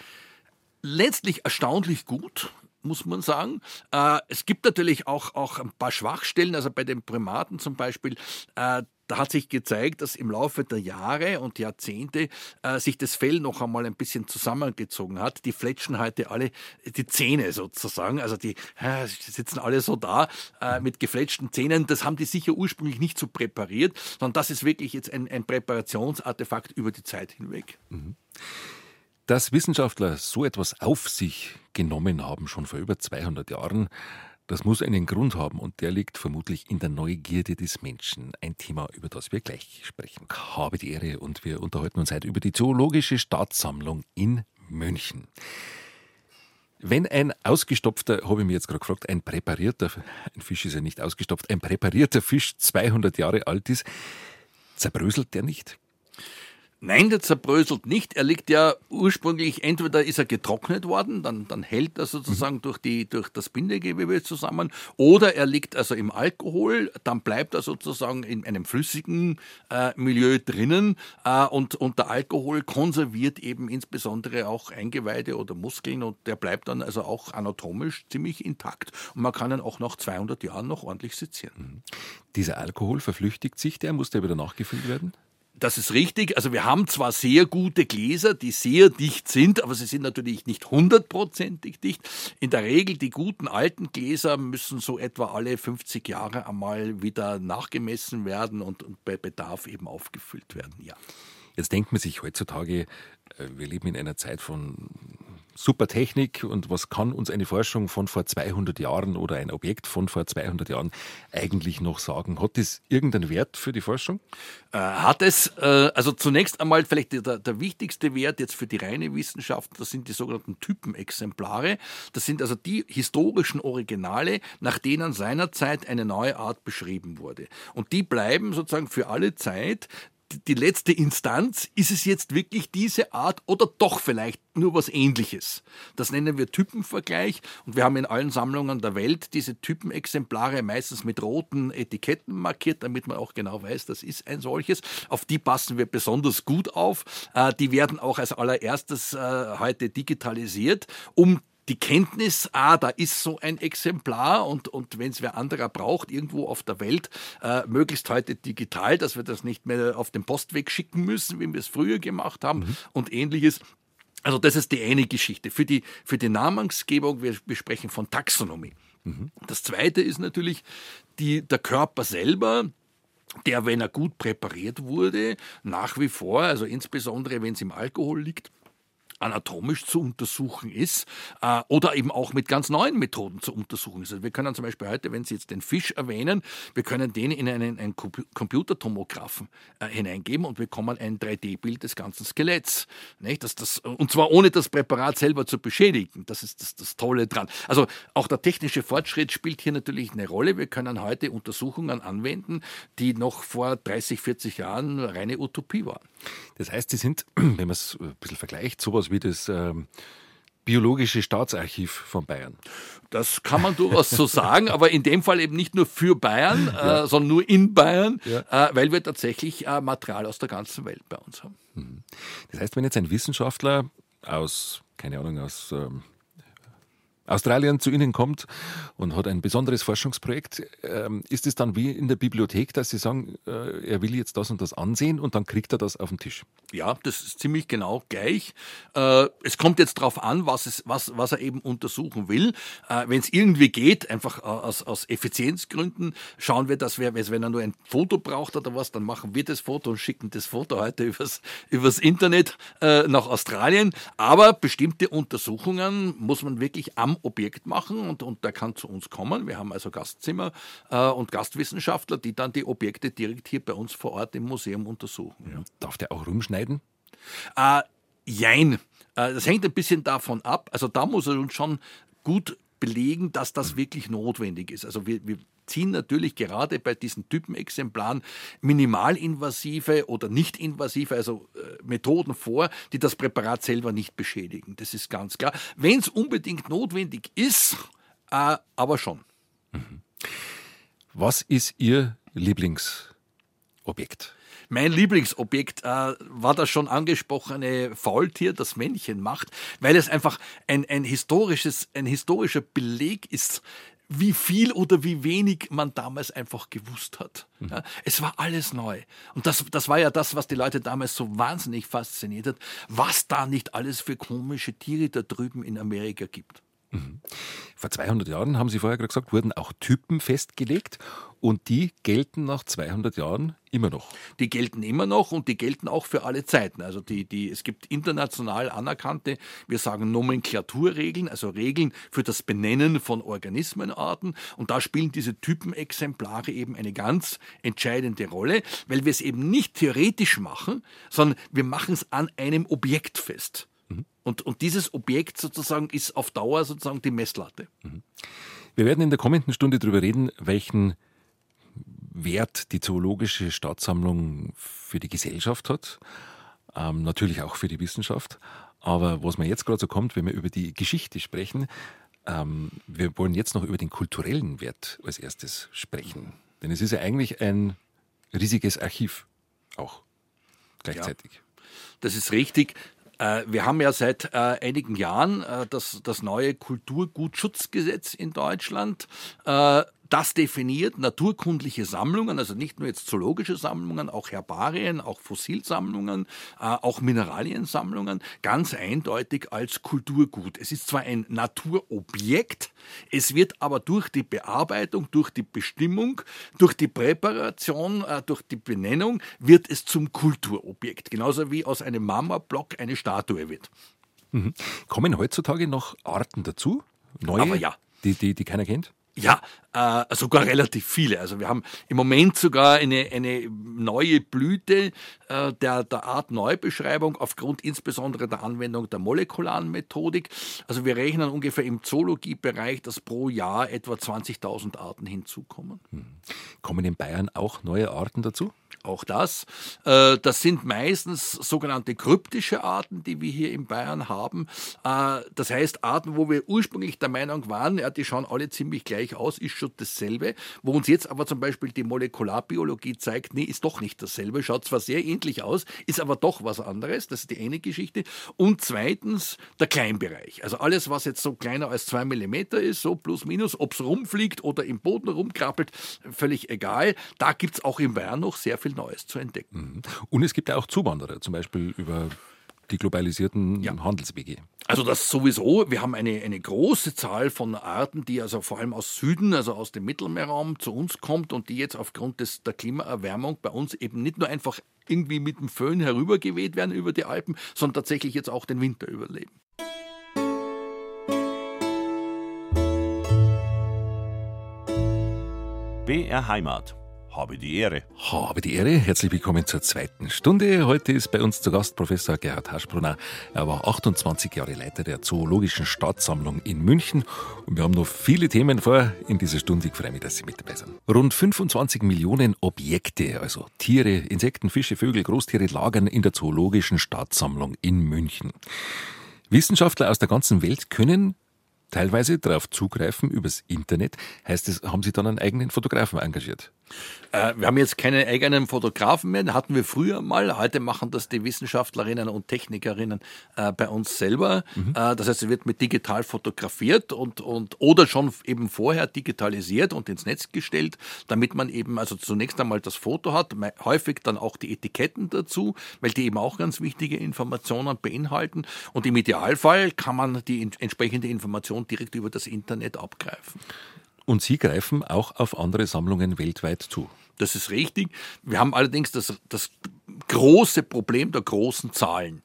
Letztlich erstaunlich gut muss man sagen. Äh, es gibt natürlich auch, auch ein paar Schwachstellen, also bei den Primaten zum Beispiel, äh, da hat sich gezeigt, dass im Laufe der Jahre und Jahrzehnte äh, sich das Fell noch einmal ein bisschen zusammengezogen hat. Die fletschen heute alle die Zähne sozusagen. Also die äh, sitzen alle so da äh, mit gefletschten Zähnen. Das haben die sicher ursprünglich nicht so präpariert, sondern das ist wirklich jetzt ein, ein Präparationsartefakt über die Zeit hinweg. Mhm. Dass Wissenschaftler so etwas auf sich genommen haben, schon vor über 200 Jahren, das muss einen Grund haben und der liegt vermutlich in der Neugierde des Menschen. Ein Thema, über das wir gleich sprechen. Habe die Ehre und wir unterhalten uns heute über die Zoologische Staatssammlung in München. Wenn ein ausgestopfter, habe ich mir jetzt gerade gefragt, ein präparierter, ein Fisch ist ja nicht ausgestopft, ein präparierter Fisch 200 Jahre alt ist, zerbröselt der nicht? Nein, der zerbröselt nicht. Er liegt ja ursprünglich, entweder ist er getrocknet worden, dann, dann hält er sozusagen mhm. durch, die, durch das Bindegewebe zusammen, oder er liegt also im Alkohol, dann bleibt er sozusagen in einem flüssigen äh, Milieu drinnen äh, und, und der Alkohol konserviert eben insbesondere auch Eingeweide oder Muskeln und der bleibt dann also auch anatomisch ziemlich intakt und man kann ihn auch nach 200 Jahren noch ordentlich sezieren. Mhm. Dieser Alkohol verflüchtigt sich, der muss der wieder nachgefüllt werden? Das ist richtig. Also wir haben zwar sehr gute Gläser, die sehr dicht sind, aber sie sind natürlich nicht hundertprozentig dicht. In der Regel die guten alten Gläser müssen so etwa alle 50 Jahre einmal wieder nachgemessen werden und, und bei Bedarf eben aufgefüllt werden. Ja. Jetzt denkt man sich heutzutage, äh, wir leben in einer Zeit von super Technik und was kann uns eine Forschung von vor 200 Jahren oder ein Objekt von vor 200 Jahren eigentlich noch sagen? Hat das irgendeinen Wert für die Forschung? Äh, hat es. Äh, also zunächst einmal vielleicht der, der, wichtigste Wert jetzt für die reine Wissenschaft, das sind die sogenannten Typenexemplare. Das sind also die historischen Originale, nach denen seinerzeit eine neue Art beschrieben wurde. Und die bleiben sozusagen für alle Zeit die letzte Instanz, ist es jetzt wirklich diese Art oder doch vielleicht nur was ähnliches? Das nennen wir Typenvergleich und wir haben in allen Sammlungen der Welt diese Typenexemplare meistens mit roten Etiketten markiert, damit man auch genau weiß, das ist ein solches. Auf die passen wir besonders gut auf. Äh, die werden auch als allererstes äh, heute digitalisiert, um die Kenntnis, ah, da ist so ein Exemplar und, und wenn es wer anderer braucht, irgendwo auf der Welt, äh, möglichst heute digital, dass wir das nicht mehr auf den Postweg schicken müssen, wie wir es früher gemacht haben mhm. und ähnliches. Also das ist die eine Geschichte. Für die, für die Namensgebung, wir, wir sprechen von Taxonomie. Mhm. Das zweite ist natürlich die, der Körper selber, der, wenn er gut präpariert wurde, nach wie vor, also insbesondere wenn es im Alkohol liegt, anatomisch zu untersuchen ist äh, oder eben auch mit ganz neuen Methoden zu untersuchen ist. Also wir können zum Beispiel heute, wenn Sie jetzt den Fisch erwähnen, wir können den in einen, einen Computertomographen äh, hineingeben und bekommen ein 3D-Bild des ganzen Skeletts. Nicht? Das, das, und zwar ohne das Präparat selber zu beschädigen. Das ist das, das Tolle dran. Also auch der technische Fortschritt spielt hier natürlich eine Rolle. Wir können heute Untersuchungen anwenden, die noch vor 30, 40 Jahren reine Utopie waren. Das heißt, Sie sind, wenn man es ein bisschen vergleicht, sowas wie das ähm, Biologische Staatsarchiv von Bayern. Das kann man durchaus so sagen, aber in dem Fall eben nicht nur für Bayern, äh, ja. sondern nur in Bayern, ja. äh, weil wir tatsächlich äh, Material aus der ganzen Welt bei uns haben. Mhm. Das heißt, wenn jetzt ein Wissenschaftler aus, keine Ahnung, aus ähm, Australien zu Ihnen kommt und hat ein besonderes Forschungsprojekt, ähm, ist es dann wie in der Bibliothek, dass Sie sagen, äh, er will jetzt das und das ansehen und dann kriegt er das auf den Tisch? Ja, das ist ziemlich genau gleich. Äh, es kommt jetzt darauf an, was, es, was, was er eben untersuchen will. Äh, wenn es irgendwie geht, einfach aus, aus Effizienzgründen, schauen wir, dass wir, wenn er nur ein Foto braucht oder was, dann machen wir das Foto und schicken das Foto heute übers, übers Internet nach Australien. Aber bestimmte Untersuchungen muss man wirklich am Objekt machen und, und der kann zu uns kommen. Wir haben also Gastzimmer äh, und Gastwissenschaftler, die dann die Objekte direkt hier bei uns vor Ort im Museum untersuchen. Ja. Darf der auch rumschneiden? Äh, jein. Äh, das hängt ein bisschen davon ab. Also da muss er uns schon gut belegen, dass das wirklich notwendig ist. Also wir, wir ziehen natürlich gerade bei diesen Typenexemplaren minimalinvasive oder nicht invasive, also äh, Methoden vor, die das Präparat selber nicht beschädigen. Das ist ganz klar. Wenn es unbedingt notwendig ist, äh, aber schon. Was ist Ihr Lieblingsobjekt? Mein Lieblingsobjekt äh, war das schon angesprochene Faultier, das Männchen macht, weil es einfach ein, ein, historisches, ein historischer Beleg ist, wie viel oder wie wenig man damals einfach gewusst hat. Mhm. Ja, es war alles neu. Und das, das war ja das, was die Leute damals so wahnsinnig fasziniert hat, was da nicht alles für komische Tiere da drüben in Amerika gibt. Mhm. Vor 200 Jahren, haben Sie vorher gerade gesagt, wurden auch Typen festgelegt und die gelten nach 200 Jahren immer noch. Die gelten immer noch und die gelten auch für alle Zeiten. Also die, die, es gibt international anerkannte, wir sagen Nomenklaturregeln, also Regeln für das Benennen von Organismenarten. Und da spielen diese Typenexemplare eben eine ganz entscheidende Rolle, weil wir es eben nicht theoretisch machen, sondern wir machen es an einem Objekt fest. Mhm. Und, und dieses Objekt sozusagen ist auf Dauer sozusagen die Messlatte. Mhm. Wir werden in der kommenden Stunde darüber reden, welchen Wert die zoologische Staatssammlung für die Gesellschaft hat, ähm, natürlich auch für die Wissenschaft. Aber was mir jetzt gerade so kommt, wenn wir über die Geschichte sprechen, ähm, wir wollen jetzt noch über den kulturellen Wert als erstes sprechen. Denn es ist ja eigentlich ein riesiges Archiv auch gleichzeitig. Ja, das ist richtig. Äh, wir haben ja seit äh, einigen Jahren äh, das, das neue Kulturgutschutzgesetz in Deutschland. Das definiert naturkundliche Sammlungen, also nicht nur jetzt zoologische Sammlungen, auch Herbarien, auch Fossilsammlungen, äh, auch Mineraliensammlungen, ganz eindeutig als Kulturgut. Es ist zwar ein Naturobjekt, es wird aber durch die Bearbeitung, durch die Bestimmung, durch die Präparation, äh, durch die Benennung, wird es zum Kulturobjekt. Genauso wie aus einem Marmorblock eine Statue wird. Mhm. Kommen heutzutage noch Arten dazu? Neue, aber ja. die, die, die keiner kennt? Ja, äh, sogar relativ viele. Also wir haben im Moment sogar eine, eine neue Blüte äh, der, der Art Neubeschreibung aufgrund insbesondere der Anwendung der molekularen Methodik. Also wir rechnen ungefähr im Zoologiebereich, dass pro Jahr etwa 20.000 Arten hinzukommen. Hm. Kommen in Bayern auch neue Arten dazu? Auch das. Äh, das sind meistens sogenannte kryptische Arten, die wir hier in Bayern haben. Äh, das heißt, Arten, wo wir ursprünglich der Meinung waren, ja, die schauen alle ziemlich gleich aus, ist schon dasselbe. Wo uns jetzt aber zum Beispiel die Molekularbiologie zeigt, nee, ist doch nicht dasselbe. Schaut zwar sehr ähnlich aus, ist aber doch was anderes. Das ist die eine Geschichte. Und zweitens der Kleinbereich. Also alles, was jetzt so kleiner als zwei Millimeter ist, so plus minus, ob es rumfliegt oder im Boden rumkrabbelt, völlig egal. Da gibt es auch in Bayern noch sehr viel Neues zu entdecken. Mhm. Und es gibt ja auch Zuwanderer, zum Beispiel über die globalisierten ja. Handelswege. Also das sowieso. Wir haben eine, eine große Zahl von Arten, die also vor allem aus Süden, also aus dem Mittelmeerraum zu uns kommt und die jetzt aufgrund des, der Klimaerwärmung bei uns eben nicht nur einfach irgendwie mit dem Föhn herübergeweht werden über die Alpen, sondern tatsächlich jetzt auch den Winter überleben. BR Heimat. Habe die Ehre. Habe die Ehre. Herzlich willkommen zur zweiten Stunde. Heute ist bei uns zu Gast Professor Gerhard Haschbrunner. Er war 28 Jahre Leiter der Zoologischen Staatssammlung in München. Und wir haben noch viele Themen vor in dieser Stunde. Ich freue mich, dass Sie mit dabei sind. Rund 25 Millionen Objekte, also Tiere, Insekten, Fische, Vögel, Großtiere, lagern in der Zoologischen Staatssammlung in München. Wissenschaftler aus der ganzen Welt können teilweise darauf zugreifen übers Internet. Heißt es, haben Sie dann einen eigenen Fotografen engagiert? Äh, wir haben jetzt keine eigenen Fotografen mehr, den hatten wir früher mal. Heute machen das die Wissenschaftlerinnen und Technikerinnen äh, bei uns selber. Mhm. Äh, das heißt, es wird mit digital fotografiert und, und oder schon eben vorher digitalisiert und ins Netz gestellt, damit man eben also zunächst einmal das Foto hat, häufig dann auch die Etiketten dazu, weil die eben auch ganz wichtige Informationen beinhalten. Und im Idealfall kann man die entsprechende Information direkt über das Internet abgreifen. Und Sie greifen auch auf andere Sammlungen weltweit zu. Das ist richtig. Wir haben allerdings das, das große Problem der großen Zahlen.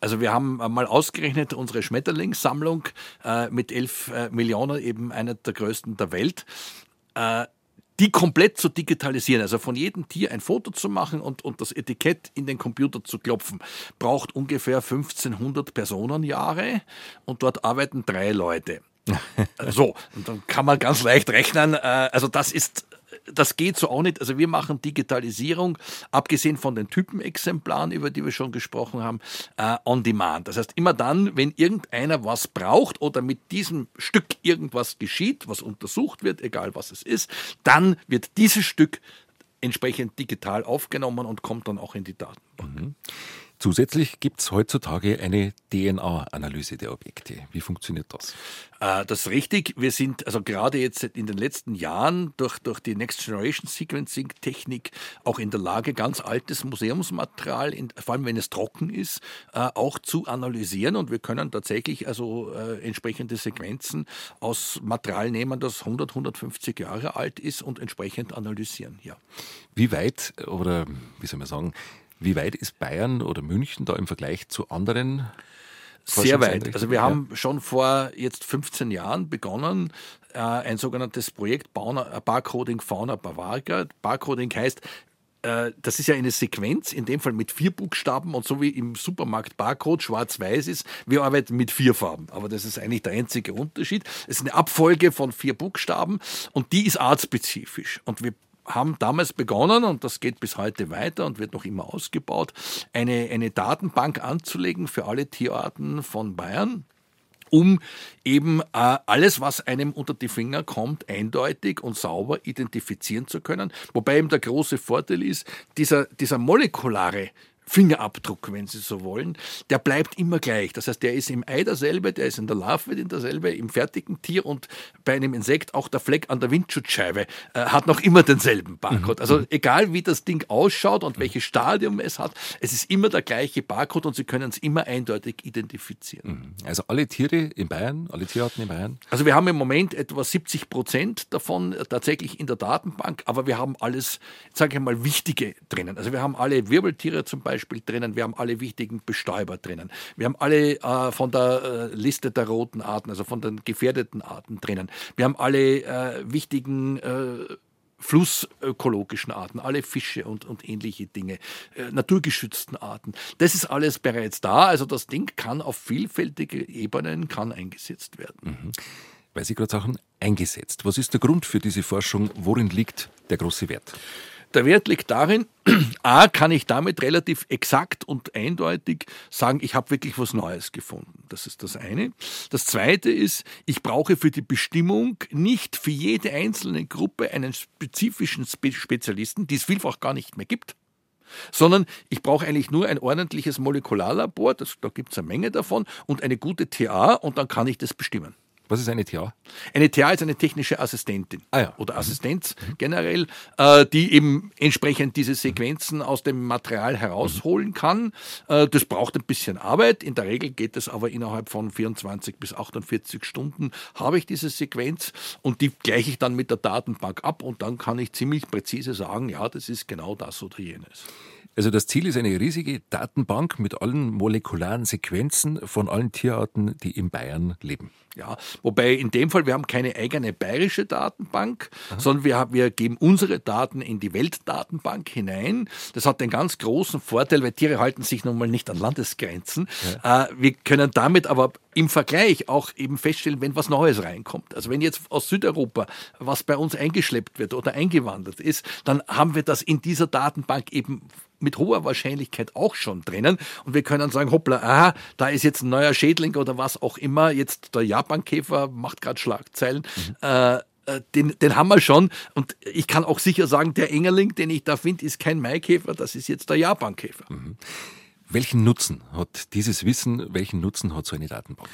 Also wir haben mal ausgerechnet unsere Schmetterlingssammlung äh, mit 11 äh, Millionen, eben einer der größten der Welt. Äh, die komplett zu digitalisieren, also von jedem Tier ein Foto zu machen und, und das Etikett in den Computer zu klopfen, braucht ungefähr 1500 Personenjahre und dort arbeiten drei Leute. so, und dann kann man ganz leicht rechnen. Äh, also das ist das geht so auch nicht. Also wir machen Digitalisierung, abgesehen von den Typenexemplaren, über die wir schon gesprochen haben, äh, on demand. Das heißt, immer dann, wenn irgendeiner was braucht oder mit diesem Stück irgendwas geschieht, was untersucht wird, egal was es ist, dann wird dieses Stück entsprechend digital aufgenommen und kommt dann auch in die Datenbank. Mhm. Zusätzlich gibt es heutzutage eine DNA-Analyse der Objekte. Wie funktioniert das? Äh, das ist richtig. Wir sind also gerade jetzt in den letzten Jahren durch, durch die Next Generation Sequencing Technik auch in der Lage, ganz altes Museumsmaterial, in, vor allem wenn es trocken ist, äh, auch zu analysieren. Und wir können tatsächlich also äh, entsprechende Sequenzen aus Material nehmen, das 100, 150 Jahre alt ist und entsprechend analysieren. Ja. Wie weit oder wie soll man sagen, wie weit ist Bayern oder München da im Vergleich zu anderen? Sehr weit. Also wir haben schon vor jetzt 15 Jahren begonnen, äh, ein sogenanntes Projekt äh, Barcoding Fauna Bavaria. Barcoding heißt, äh, das ist ja eine Sequenz, in dem Fall mit vier Buchstaben und so wie im Supermarkt Barcode schwarz-weiß ist, wir arbeiten mit vier Farben. Aber das ist eigentlich der einzige Unterschied. Es ist eine Abfolge von vier Buchstaben und die ist artspezifisch. Und wir haben damals begonnen, und das geht bis heute weiter und wird noch immer ausgebaut, eine, eine Datenbank anzulegen für alle Tierarten von Bayern um eben äh, alles, was einem unter die Finger kommt, eindeutig und sauber identifizieren zu können. Wobei eben der große Vorteil ist, dieser, dieser molekulare Fingerabdruck, wenn Sie so wollen, der bleibt immer gleich. Das heißt, der ist im Ei derselbe, der ist in der Larve derselbe, im fertigen Tier und bei einem Insekt auch der Fleck an der Windschutzscheibe äh, hat noch immer denselben Barcode. Mhm. Also egal wie das Ding ausschaut und welches Stadium es hat, es ist immer der gleiche Barcode und Sie können es immer eindeutig identifizieren. Mhm. Also alle Tiere in Bayern, alle Tierarten in Bayern? Also wir haben im Moment etwa 70 Prozent davon tatsächlich in der Datenbank, aber wir haben alles, sage ich mal, Wichtige drinnen. Also wir haben alle Wirbeltiere zum Beispiel, Beispiel drinnen, wir haben alle wichtigen Bestäuber drinnen, wir haben alle äh, von der äh, Liste der roten Arten, also von den gefährdeten Arten drinnen, wir haben alle äh, wichtigen äh, flussökologischen Arten, alle Fische und, und ähnliche Dinge, äh, naturgeschützten Arten. Das ist alles bereits da. Also das Ding kann auf vielfältige Ebenen kann eingesetzt werden. Mhm. Weil Sie gerade sagen, eingesetzt. Was ist der Grund für diese Forschung? Worin liegt der große Wert? Der Wert liegt darin, A, kann ich damit relativ exakt und eindeutig sagen, ich habe wirklich was Neues gefunden. Das ist das eine. Das zweite ist, ich brauche für die Bestimmung nicht für jede einzelne Gruppe einen spezifischen Spezialisten, die es vielfach gar nicht mehr gibt sondern ich brauche eigentlich nur ein ordentliches Molekularlabor, das, da gibt es eine Menge davon, und eine gute TA und dann kann ich das bestimmen. Was ist eine TA? Eine TA ist eine technische Assistentin ah, ja. oder mhm. Assistenz mhm. generell, äh, die eben entsprechend diese Sequenzen aus dem Material herausholen kann. Äh, das braucht ein bisschen Arbeit. In der Regel geht es aber innerhalb von 24 bis 48 Stunden habe ich diese Sequenz und die gleiche ich dann mit der Datenbank ab und dann kann ich ziemlich präzise sagen, ja, das ist genau das oder jenes. Also das Ziel ist eine riesige Datenbank mit allen molekularen Sequenzen von allen Tierarten, die in Bayern leben. Ja, wobei in dem Fall, wir haben keine eigene bayerische Datenbank, Aha. sondern wir, wir geben unsere Daten in die Weltdatenbank hinein. Das hat den ganz großen Vorteil, weil Tiere halten sich nun mal nicht an Landesgrenzen. Ja. Äh, wir können damit aber im Vergleich auch eben feststellen, wenn was Neues reinkommt. Also wenn jetzt aus Südeuropa was bei uns eingeschleppt wird oder eingewandert ist, dann haben wir das in dieser Datenbank eben mit hoher Wahrscheinlichkeit auch schon drinnen. Und wir können sagen, hoppla, aha, da ist jetzt ein neuer Schädling oder was auch immer. Jetzt der Japankäfer macht gerade Schlagzeilen. Mhm. Äh, äh, den, den haben wir schon. Und ich kann auch sicher sagen, der Engerling, den ich da finde, ist kein Maikäfer, das ist jetzt der Japankäfer. Mhm. Welchen Nutzen hat dieses Wissen, welchen Nutzen hat so eine Datenbank?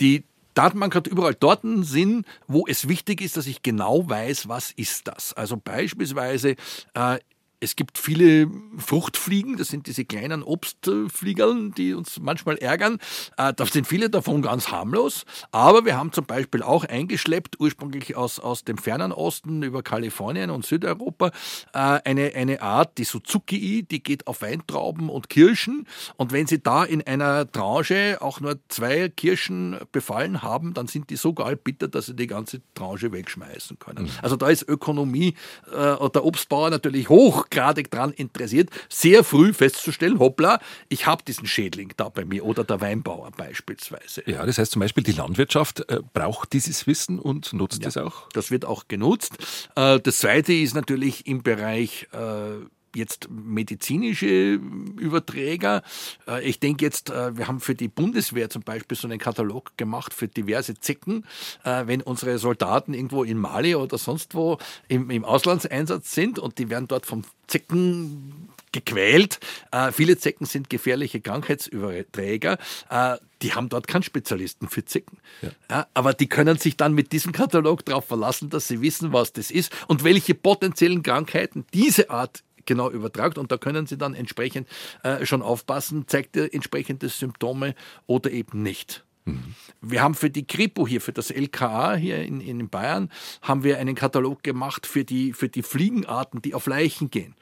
Die Datenbank hat überall dort einen Sinn, wo es wichtig ist, dass ich genau weiß, was ist das. Also beispielsweise äh, es gibt viele Fruchtfliegen, das sind diese kleinen Obstfliegerl, die uns manchmal ärgern. Äh, da sind viele davon ganz harmlos. Aber wir haben zum Beispiel auch eingeschleppt, ursprünglich aus, aus dem fernen Osten über Kalifornien und Südeuropa, äh, eine, eine Art, die Suzuki, die geht auf Weintrauben und Kirschen. Und wenn Sie da in einer Tranche auch nur zwei Kirschen befallen haben, dann sind die so bitter, dass Sie die ganze Tranche wegschmeißen können. Mhm. Also da ist Ökonomie äh, der Obstbauer natürlich hoch hochgradig daran interessiert, sehr früh festzustellen, hoppla, ich habe diesen Schädling da bei mir oder der Weinbauer beispielsweise. Ja, das heißt zum Beispiel, die Landwirtschaft äh, braucht dieses Wissen und nutzt es auch? Das wird auch genutzt. Äh, das Zweite ist natürlich im Bereich äh, jetzt medizinische Überträger. Äh, ich denke jetzt, äh, wir haben für die Bundeswehr zum Beispiel so einen Katalog gemacht für diverse Zecken. Äh, wenn unsere Soldaten irgendwo in Mali oder sonst wo im, im Auslandseinsatz sind und die werden dort vom Zecken gequält. Äh, viele Zecken sind gefährliche Krankheitsüberträger. Äh, die haben dort keinen Spezialisten für Zecken. Ja. Ja, aber die können sich dann mit diesem Katalog darauf verlassen, dass sie wissen, was das ist und welche potenziellen Krankheiten diese Art genau übertragt und da können Sie dann entsprechend äh, schon aufpassen, zeigt er entsprechende Symptome oder eben nicht. Mhm. Wir haben für die Kripo hier, für das LKA hier in, in Bayern, haben wir einen Katalog gemacht für die, für die Fliegenarten, die auf Leichen gehen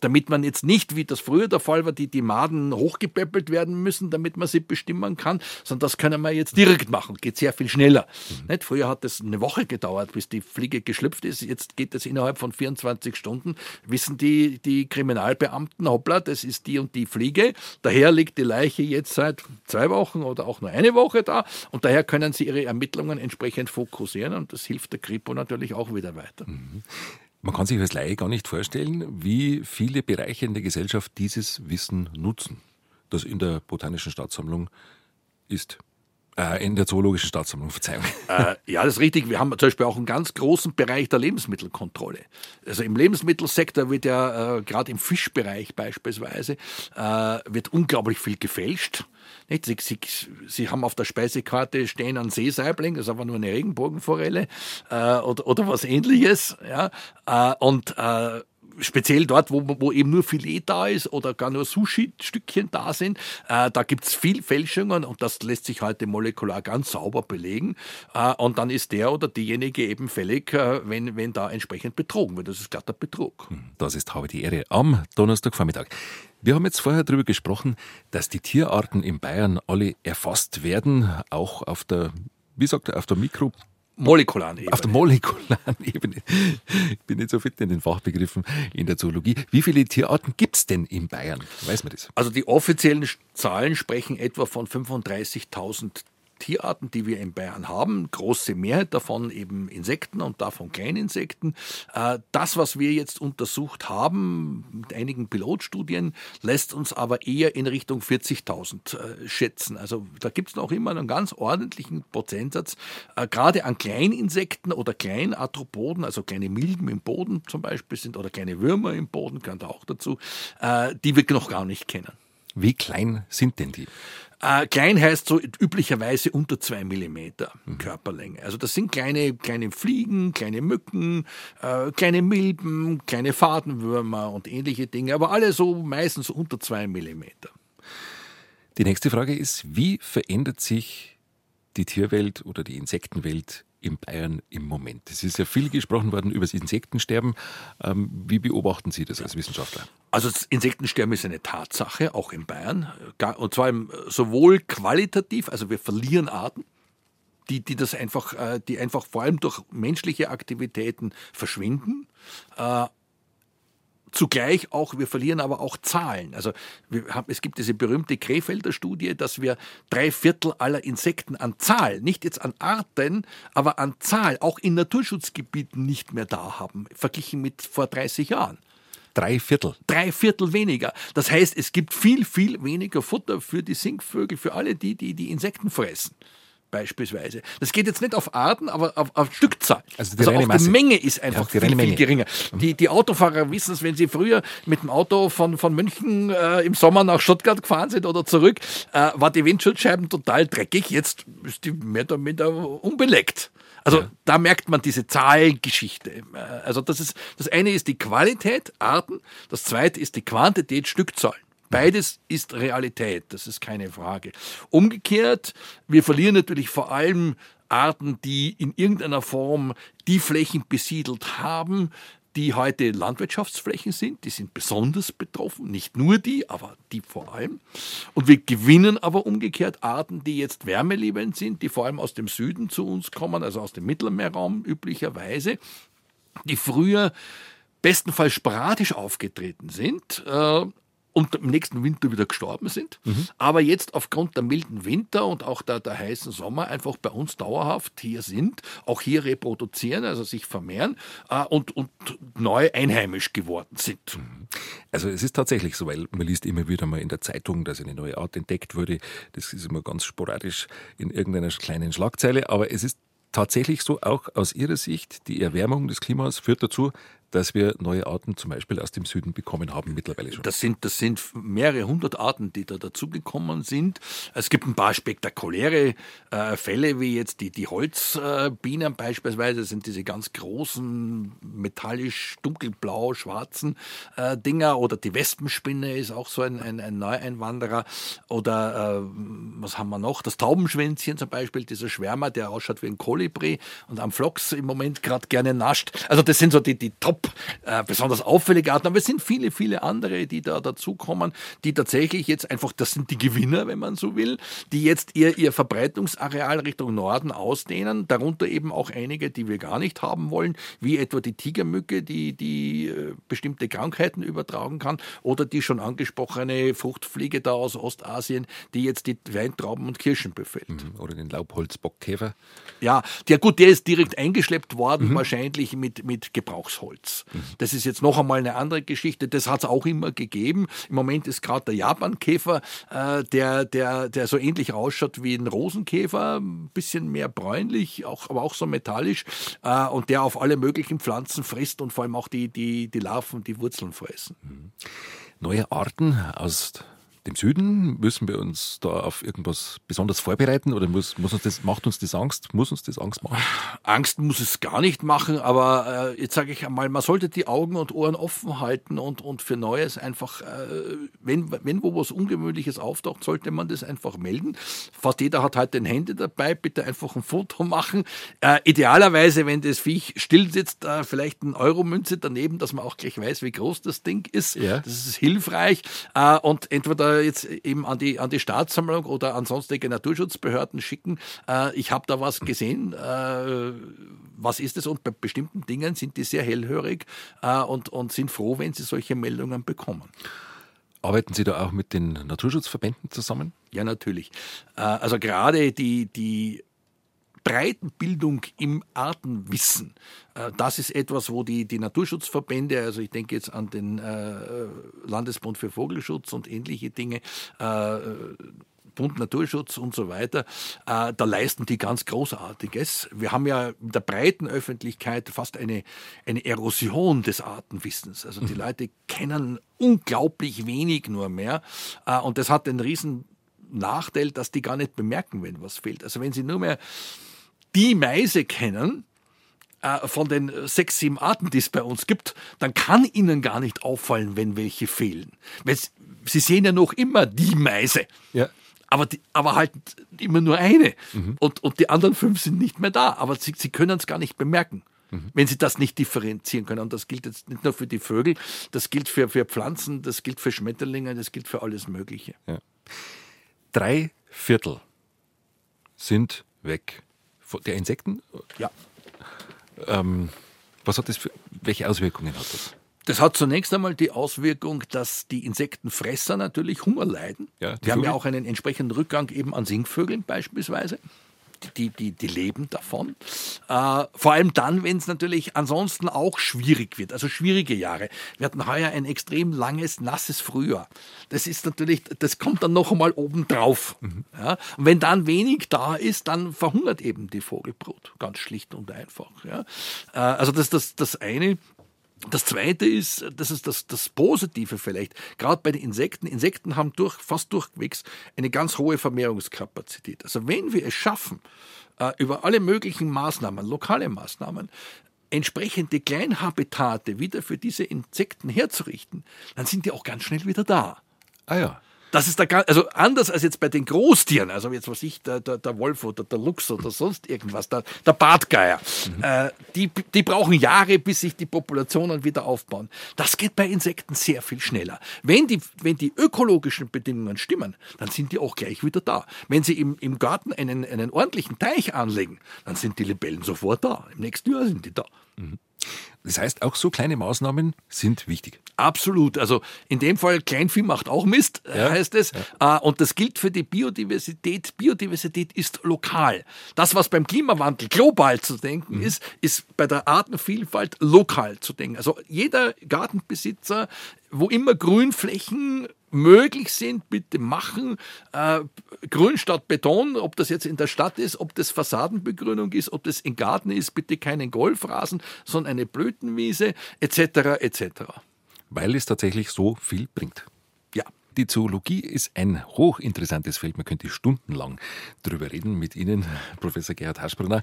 damit man jetzt nicht, wie das früher der Fall war, die, die Maden hochgepäppelt werden müssen, damit man sie bestimmen kann, sondern das können wir jetzt direkt machen. Geht sehr viel schneller. Mhm. Nicht? Früher hat es eine Woche gedauert, bis die Fliege geschlüpft ist. Jetzt geht es innerhalb von 24 Stunden. Wissen die, die Kriminalbeamten, hoppla, das ist die und die Fliege. Daher liegt die Leiche jetzt seit zwei Wochen oder auch nur eine Woche da. Und daher können sie ihre Ermittlungen entsprechend fokussieren. Und das hilft der Kripo natürlich auch wieder weiter. Mhm. Man kann sich als Laie gar nicht vorstellen, wie viele Bereiche in der Gesellschaft dieses Wissen nutzen, das in der Botanischen Staatssammlung ist. Äh, in der Zoologischen Staatssammlung, Verzeihung. Äh, ja, das ist richtig. Wir haben zum Beispiel auch einen ganz großen Bereich der Lebensmittelkontrolle. Also im Lebensmittelsektor wird ja, äh, gerade im Fischbereich beispielsweise, wird unglaublich viel gefälscht. Sie, sie, sie, haben auf der Speisekarte stehen ein Seesaibling, das ist aber nur eine Regenbogenforelle oder, oder was ähnliches. Ja? Und speziell dort, wo, wo eben nur Filet da ist oder gar nur Sushi-Stückchen da sind, äh, da gibt es viel Fälschungen und das lässt sich heute molekular ganz sauber belegen. Äh, und dann ist der oder diejenige eben fällig, äh, wenn, wenn da entsprechend betrogen wird. Das ist glatter Betrug. Hm, das ist Habe die Ehre am Donnerstagvormittag. Wir haben jetzt vorher darüber gesprochen, dass die Tierarten in Bayern alle erfasst werden, auch auf der, wie sagt er, auf der Mikro molekularen Ebene. Auf der molekularen Ebene. Ich bin nicht so fit in den Fachbegriffen in der Zoologie. Wie viele Tierarten gibt es denn in Bayern? Weiß man das? Also die offiziellen Zahlen sprechen etwa von 35.000 Tierarten, die wir in Bayern haben, große Mehrheit davon eben Insekten und davon Kleininsekten. Äh, das, was wir jetzt untersucht haben, mit einigen Pilotstudien, lässt uns aber eher in Richtung 40.000 äh, schätzen. Also da gibt es noch immer einen ganz ordentlichen Prozentsatz, äh, gerade an Kleininsekten oder Kleinarthropoden, also kleine Milben im Boden zum Beispiel sind oder kleine Würmer im Boden, gehört auch dazu, die wir noch gar nicht kennen. Wie klein sind denn die? Äh, klein heißt so üblicherweise unter zwei Millimeter mhm. Körperlänge. Also das sind kleine, kleine Fliegen, kleine Mücken, äh, kleine Milben, kleine Fadenwürmer und ähnliche Dinge, aber alle so meistens unter zwei Millimeter. Die nächste Frage ist, wie verändert sich die Tierwelt oder die Insektenwelt in Bayern im Moment? Es ist ja viel gesprochen worden über das Insektensterben. Ähm, wie beobachten Sie das als Wissenschaftler? Also das Insektensterben ist eine Tatsache, auch in Bayern. Und zwar sowohl qualitativ, also wir verlieren Arten, die, die das einfach, äh, die einfach vor allem durch menschliche Aktivitäten verschwinden, äh, Zugleich auch, wir verlieren aber auch Zahlen. Also haben, es gibt diese berühmte Krefelder Studie, dass wir drei Viertel aller Insekten an Zahl, nicht jetzt an Arten, aber an Zahl, auch in Naturschutzgebieten nicht mehr da haben, verglichen mit vor 30 Jahren. Drei Viertel. Drei Viertel weniger. Das heißt, es gibt viel, viel weniger Futter für die Singvögel, für alle die, die die Insekten fressen beispielsweise. Das geht jetzt nicht auf Arten, aber auf, auf Stückzahl. Also die, also auch die Menge ist einfach ja, viel, viel geringer. Mhm. Die, die Autofahrer wissen es, wenn sie früher mit dem Auto von, von München äh, im Sommer nach Stuttgart gefahren sind oder zurück, äh, war die Windschutzscheiben total dreckig. Jetzt ist die mehr oder minder unbeleckt. Also ja. da merkt man diese Zahlgeschichte. Äh, also das ist das eine ist die Qualität Arten, das zweite ist die Quantität Stückzahlen. Beides ist Realität, das ist keine Frage. Umgekehrt, wir verlieren natürlich vor allem Arten, die in irgendeiner Form die Flächen besiedelt haben, die heute Landwirtschaftsflächen sind, die sind besonders betroffen, nicht nur die, aber die vor allem. Und wir gewinnen aber umgekehrt Arten, die jetzt wärmeliebend sind, die vor allem aus dem Süden zu uns kommen, also aus dem Mittelmeerraum üblicherweise, die früher bestenfalls sporadisch aufgetreten sind, äh, und im nächsten Winter wieder gestorben sind, mhm. aber jetzt aufgrund der milden Winter und auch der, der heißen Sommer einfach bei uns dauerhaft hier sind, auch hier reproduzieren, also sich vermehren äh, und, und neu einheimisch geworden sind. Mhm. Also es ist tatsächlich so, weil man liest immer wieder mal in der Zeitung, dass eine neue Art entdeckt wurde. Das ist immer ganz sporadisch in irgendeiner kleinen Schlagzeile, aber es ist tatsächlich so, auch aus Ihrer Sicht, die Erwärmung des Klimas führt dazu, dass wir neue Arten zum Beispiel aus dem Süden bekommen haben mittlerweile schon. Das sind, das sind mehrere hundert Arten, die da dazugekommen sind. Es gibt ein paar spektakuläre äh, Fälle, wie jetzt die, die Holzbienen beispielsweise, das sind diese ganz großen, metallisch dunkelblau, schwarzen äh, Dinger. Oder die Wespenspinne ist auch so ein, ein, ein Neueinwanderer. Oder äh, was haben wir noch? Das Taubenschwänzchen zum Beispiel, dieser Schwärmer, der ausschaut wie ein Kolibri und am Flox im Moment gerade gerne nascht. Also das sind so die, die Top Top, äh, besonders auffällige Arten, aber es sind viele, viele andere, die da dazukommen, die tatsächlich jetzt einfach, das sind die Gewinner, wenn man so will, die jetzt ihr, ihr Verbreitungsareal Richtung Norden ausdehnen, darunter eben auch einige, die wir gar nicht haben wollen, wie etwa die Tigermücke, die, die äh, bestimmte Krankheiten übertragen kann, oder die schon angesprochene Fruchtfliege da aus Ostasien, die jetzt die Weintrauben und Kirschen befällt. Mhm. Oder den Laubholzbockkäfer. Ja, der gut, der ist direkt eingeschleppt worden, mhm. wahrscheinlich mit, mit Gebrauchsholz. Schutz. Das ist jetzt noch einmal eine andere Geschichte. Das hat es auch immer gegeben. Im Moment ist gerade der Japankäfer, äh, der, der, der so ähnlich ausschaut wie ein Rosenkäfer, ein bisschen mehr bräunlich, auch, aber auch so metallisch äh, und der auf alle möglichen Pflanzen frisst und vor allem auch die, die, die Larven, die Wurzeln fressen. Neue Arten aus dem Süden? Müssen wir uns da auf irgendwas besonders vorbereiten oder muss, muss uns das, macht uns das Angst? Muss uns das Angst machen? Angst muss es gar nicht machen, aber äh, jetzt sage ich einmal, man sollte die Augen und Ohren offen halten und, und für Neues einfach, äh, wenn, wenn wo was Ungewöhnliches auftaucht, sollte man das einfach melden. Fast jeder hat halt ein Handy dabei, bitte einfach ein Foto machen. Äh, idealerweise, wenn das Viech still sitzt, äh, vielleicht eine Euromünze daneben, dass man auch gleich weiß, wie groß das Ding ist. Ja. Das ist hilfreich. Äh, und entweder jetzt eben an die, an die Staatssammlung oder an sonstige Naturschutzbehörden schicken. Äh, ich habe da was gesehen. Äh, was ist es? Und bei bestimmten Dingen sind die sehr hellhörig äh, und, und sind froh, wenn sie solche Meldungen bekommen. Arbeiten Sie da auch mit den Naturschutzverbänden zusammen? Ja, natürlich. Äh, also gerade die, die Breitenbildung im Artenwissen. Äh, das ist etwas, wo die, die Naturschutzverbände, also ich denke jetzt an den äh, Landesbund für Vogelschutz und ähnliche Dinge, äh, Bund Naturschutz und so weiter, äh, da leisten die ganz Großartiges. Wir haben ja in der breiten Öffentlichkeit fast eine, eine Erosion des Artenwissens. Also die mhm. Leute kennen unglaublich wenig nur mehr äh, und das hat den riesen Nachteil, dass die gar nicht bemerken, wenn was fehlt. Also wenn sie nur mehr die Meise kennen, äh, von den sechs, sieben Arten, die es bei uns gibt, dann kann ihnen gar nicht auffallen, wenn welche fehlen. Weil sie sehen ja noch immer die Meise. Ja aber, die, aber halt immer nur eine. Mhm. Und, und die anderen fünf sind nicht mehr da. Aber sie, sie können es gar nicht bemerken, mhm. wenn sie das nicht differenzieren können. Und das gilt jetzt nicht nur für die Vögel, das gilt für, für Pflanzen, das gilt für Schmetterlinge, das gilt für alles Mögliche. Ja. Drei Viertel sind weg. Der Insekten? Ja. Ähm, was hat das für, welche Auswirkungen hat das? Das hat zunächst einmal die Auswirkung, dass die Insektenfresser natürlich Hunger leiden. Ja, die, die haben ja auch einen entsprechenden Rückgang eben an Singvögeln beispielsweise. Die, die, die leben davon. Äh, vor allem dann, wenn es natürlich ansonsten auch schwierig wird, also schwierige Jahre. Wir hatten heuer ein extrem langes, nasses Frühjahr. Das ist natürlich, das kommt dann noch einmal obendrauf. Mhm. Ja? Und wenn dann wenig da ist, dann verhungert eben die Vogelbrut. Ganz schlicht und einfach. Ja? Äh, also das ist das, das eine. Das zweite ist, das ist das, das Positive vielleicht, gerade bei den Insekten. Insekten haben durch, fast durchwegs eine ganz hohe Vermehrungskapazität. Also wenn wir es schaffen, äh, über alle möglichen Maßnahmen, lokale Maßnahmen, entsprechende Kleinhabitate wieder für diese Insekten herzurichten, dann sind die auch ganz schnell wieder da. Ah ja. Das ist da also anders als jetzt bei den Großtieren, also jetzt was ich, der, der, der Wolf oder der Luchs oder sonst irgendwas, der, der Bartgeier, mhm. äh, die, die brauchen Jahre, bis sich die Populationen wieder aufbauen. Das geht bei Insekten sehr viel schneller. Wenn die, wenn die ökologischen Bedingungen stimmen, dann sind die auch gleich wieder da. Wenn sie im, im Garten einen, einen ordentlichen Teich anlegen, dann sind die Libellen sofort da. Im nächsten Jahr sind die da. Mhm. Das heißt, auch so kleine Maßnahmen sind wichtig. Absolut. Also in dem Fall Kleinvieh macht auch Mist, ja. heißt es. Ja. Äh, und das gilt für die Biodiversität. Biodiversität ist lokal. Das, was beim Klimawandel global zu denken mhm. ist, ist bei der Artenvielfalt lokal zu denken. Also jeder Gartenbesitzer, wo immer Grünflächen möglich sind, bitte machen. Äh, Grün statt Beton, ob das jetzt in der Stadt ist, ob das Fassadenbegrünung ist, ob das im Garten ist, bitte keinen Golfrasen, sondern eine Blütenwiese etc. etc. Weil es tatsächlich so viel bringt. Ja. Die Zoologie ist ein hochinteressantes Feld. Man könnte stundenlang darüber reden mit Ihnen, Professor Gerhard Haschbrunner.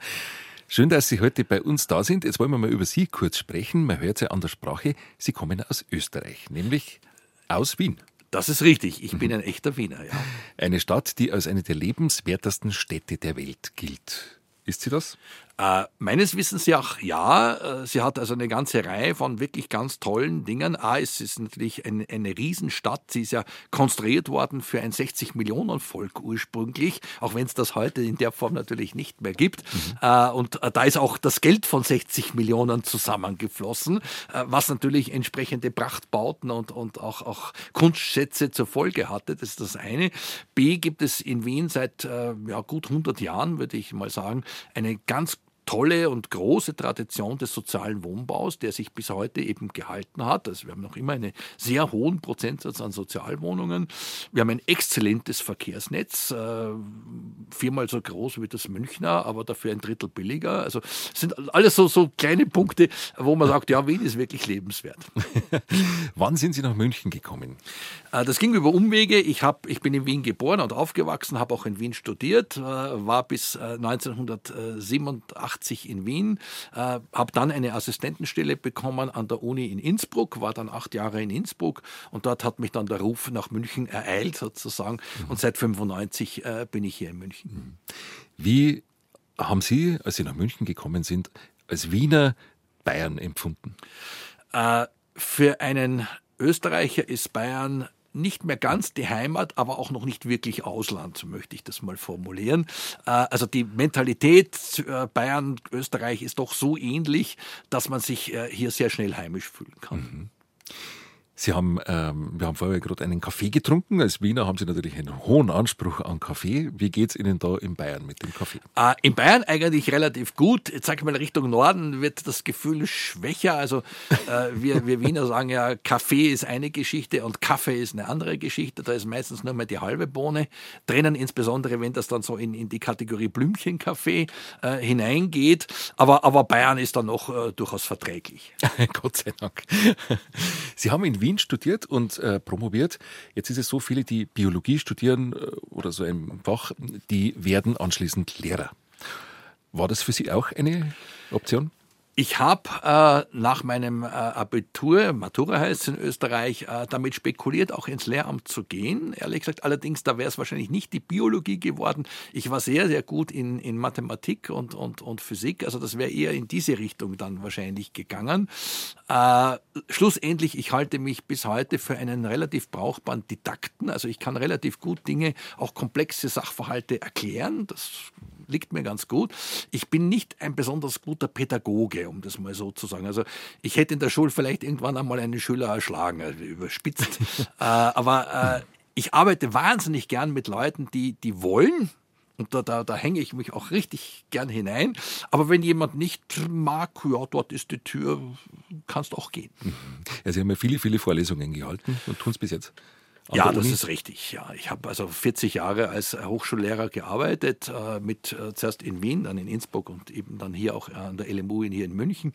Schön, dass Sie heute bei uns da sind. Jetzt wollen wir mal über Sie kurz sprechen. Man hört ja an der Sprache, Sie kommen aus Österreich, nämlich aus Wien. Das ist richtig. Ich bin ein echter Wiener, ja. Eine Stadt, die als eine der lebenswertesten Städte der Welt gilt. Ist sie das? Äh, meines Wissens ja, ja. Äh, sie hat also eine ganze Reihe von wirklich ganz tollen Dingen. A, es ist natürlich eine, eine Riesenstadt. Sie ist ja konstruiert worden für ein 60-Millionen-Volk ursprünglich, auch wenn es das heute in der Form natürlich nicht mehr gibt. Mhm. Äh, und äh, da ist auch das Geld von 60 Millionen zusammengeflossen, was natürlich entsprechende Prachtbauten und, und auch, auch Kunstschätze zur Folge hatte. Das ist das eine. B, gibt es in Wien seit ja, gut 100 Jahren, würde ich mal sagen, eine ganz tolle und große Tradition des sozialen Wohnbaus, der sich bis heute eben gehalten hat. Also wir haben noch immer einen sehr hohen Prozentsatz an Sozialwohnungen. Wir haben ein exzellentes Verkehrsnetz, äh, viermal so groß wie das Münchner, aber dafür ein Drittel billiger. Also sind alles so, so kleine Punkte, wo man sagt, ja, Wien ist wirklich lebenswert. Wann sind Sie nach München gekommen? Äh, das ging über Umwege. Ich, hab, ich bin in Wien geboren und aufgewachsen, habe auch in Wien studiert, äh, war bis 1987 1980 in Wien, äh, habe dann eine Assistentenstelle bekommen an der Uni in Innsbruck, war dann acht Jahre in Innsbruck und dort hat mich dann der Ruf nach München ereilt sozusagen mhm. und seit 95 äh, bin ich hier in München. Mhm. Wie haben Sie, als Sie nach München gekommen sind, als Wiener Bayern empfunden? Äh, für einen Österreicher ist Bayern nicht mehr ganz die Heimat, aber auch noch nicht wirklich Ausland, so möchte ich das mal formulieren. Äh, also die Mentalität äh, Bayern, Österreich ist doch so ähnlich, dass man sich äh, hier sehr schnell heimisch fühlen kann. Mhm. Sie haben, ähm, wir haben vorher gerade einen Kaffee getrunken. Als Wiener haben Sie natürlich einen hohen Anspruch an Kaffee. Wie geht es Ihnen da in Bayern mit dem Kaffee? Äh, in Bayern eigentlich relativ gut. Jetzt sage ich mal, Richtung Norden wird das Gefühl schwächer. Also äh, wir, wir Wiener sagen ja, Kaffee ist eine Geschichte und Kaffee ist eine andere Geschichte. Da ist meistens nur mal die halbe Bohne drinnen, insbesondere wenn das dann so in, in die Kategorie Blümchenkaffee äh, hineingeht. Aber, aber Bayern ist dann noch äh, durchaus verträglich. Gott sei Dank. Sie haben in Wien studiert und äh, promoviert. Jetzt ist es so, viele, die Biologie studieren äh, oder so ein Fach, die werden anschließend Lehrer. War das für Sie auch eine Option? Ich habe äh, nach meinem äh, Abitur, Matura heißt es in Österreich, äh, damit spekuliert, auch ins Lehramt zu gehen. Ehrlich gesagt, allerdings, da wäre es wahrscheinlich nicht die Biologie geworden. Ich war sehr, sehr gut in, in Mathematik und, und, und Physik. Also das wäre eher in diese Richtung dann wahrscheinlich gegangen. Äh, schlussendlich, ich halte mich bis heute für einen relativ brauchbaren Didakten. Also ich kann relativ gut Dinge, auch komplexe Sachverhalte erklären. Das liegt mir ganz gut. Ich bin nicht ein besonders guter Pädagoge, um das mal so zu sagen. Also ich hätte in der Schule vielleicht irgendwann einmal einen Schüler erschlagen, also überspitzt. äh, aber äh, ich arbeite wahnsinnig gern mit Leuten, die, die wollen, und da, da, da hänge ich mich auch richtig gern hinein. Aber wenn jemand nicht mag, ja, dort ist die Tür, kannst auch gehen. Ja, Sie haben ja viele, viele Vorlesungen gehalten und tun es bis jetzt. Ja, das ist richtig. Ja, ich habe also 40 Jahre als Hochschullehrer gearbeitet, äh, mit äh, zuerst in Wien, dann in Innsbruck und eben dann hier auch an der LMU in, hier in München.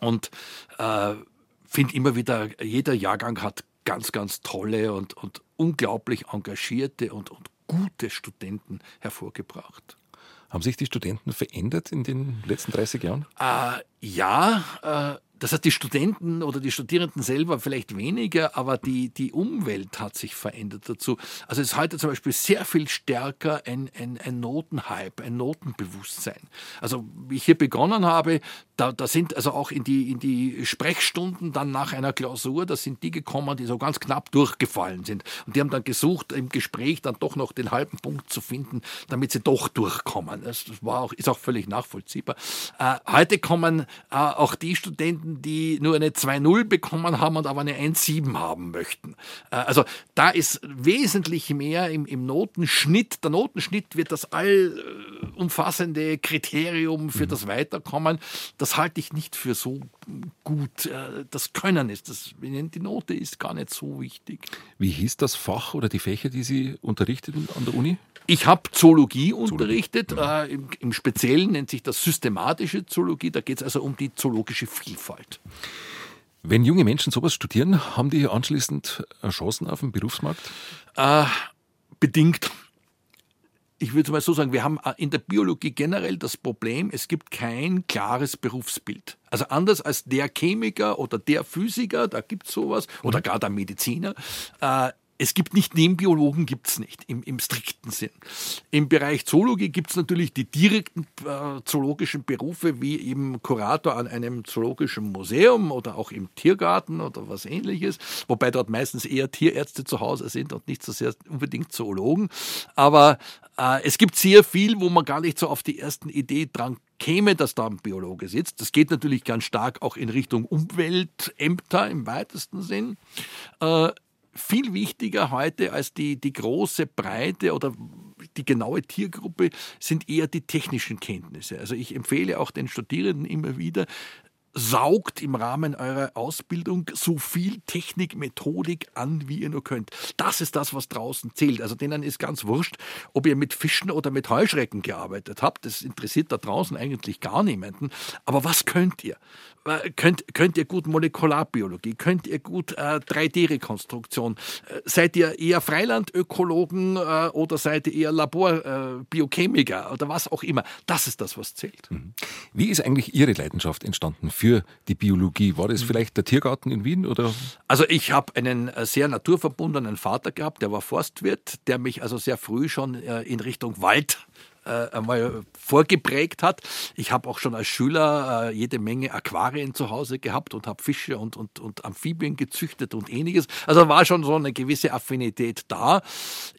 Und äh, finde immer wieder, jeder Jahrgang hat ganz, ganz tolle und, und unglaublich engagierte und, und gute Studenten hervorgebracht. Haben sich die Studenten verändert in den letzten 30 Jahren? Äh, ja, äh, das heißt, die Studenten oder die Studierenden selber vielleicht weniger, aber die, die Umwelt hat sich verändert dazu. Also es ist heute zum Beispiel sehr viel stärker ein, ein, ein Notenhype, ein Notenbewusstsein. Also wie ich hier begonnen habe, da, da sind also auch in die, in die Sprechstunden dann nach einer Klausur, da sind die gekommen, die so ganz knapp durchgefallen sind. Und die haben dann gesucht, im Gespräch dann doch noch den halben Punkt zu finden, damit sie doch durchkommen. Das war auch, ist auch völlig nachvollziehbar. Äh, heute kommen äh, auch die Studenten, die nur eine 2-0 bekommen haben und aber eine 1-7 haben möchten. Äh, also da ist wesentlich mehr im, im Notenschnitt. Der Notenschnitt wird das allumfassende Kriterium für das Weiterkommen. Das halte ich nicht für so gut. Äh, das Können ist, das, die Note ist gar nicht so wichtig. Wie hieß das Fach oder die Fächer, die Sie unterrichteten an der Uni? Ich habe Zoologie, Zoologie unterrichtet. Ja. Äh, im, im, Speziellen nennt sich das systematische Zoologie. Da geht es also um die zoologische Vielfalt. Wenn junge Menschen sowas studieren, haben die anschließend Chancen auf dem Berufsmarkt? Äh, bedingt. Ich würde mal so sagen, wir haben äh, in der Biologie generell das Problem, es gibt kein klares Berufsbild. Also anders als der Chemiker oder der Physiker, da gibt es sowas, oder mhm. gar der Mediziner, äh, es gibt nicht Nebenbiologen, gibt es nicht im, im, strikten Sinn. Im Bereich Zoologie gibt es natürlich die direkten äh, zoologischen Berufe, wie eben Kurator an einem zoologischen Museum oder auch im Tiergarten oder was ähnliches, wobei dort meistens eher Tierärzte zu Hause sind und nicht so sehr unbedingt Zoologen. Aber äh, es gibt sehr viel, wo man gar nicht so auf die ersten Idee dran käme, dass da ein Biologe sitzt. Das geht natürlich ganz stark auch in Richtung Umweltämter im weitesten Sinn. Äh, viel wichtiger heute als die, die große Breite oder die genaue Tiergruppe sind eher die technischen Kenntnisse. Also ich empfehle auch den Studierenden immer wieder, saugt im Rahmen eurer Ausbildung so viel Technik, Methodik an, wie ihr nur könnt. Das ist das, was draußen zählt. Also denen ist ganz wurscht, ob ihr mit Fischen oder mit Heuschrecken gearbeitet habt. Das interessiert da draußen eigentlich gar niemanden. Aber was könnt ihr? Äh, könnt, könnt ihr gut Molekularbiologie? Könnt ihr gut äh, 3D-Rekonstruktion? Äh, seid ihr eher Freilandökologen äh, oder seid ihr eher Laborbiochemiker äh, oder was auch immer? Das ist das, was zählt. Mhm. Wie ist eigentlich Ihre Leidenschaft entstanden für die Biologie? War das mhm. vielleicht der Tiergarten in Wien? Oder? Also ich habe einen äh, sehr naturverbundenen Vater gehabt, der war Forstwirt, der mich also sehr früh schon in Richtung Wald äh, einmal vorgeprägt hat. Ich habe auch schon als Schüler äh, jede Menge Aquarien zu Hause gehabt und habe Fische und, und, und Amphibien gezüchtet und ähnliches. Also war schon so eine gewisse Affinität da.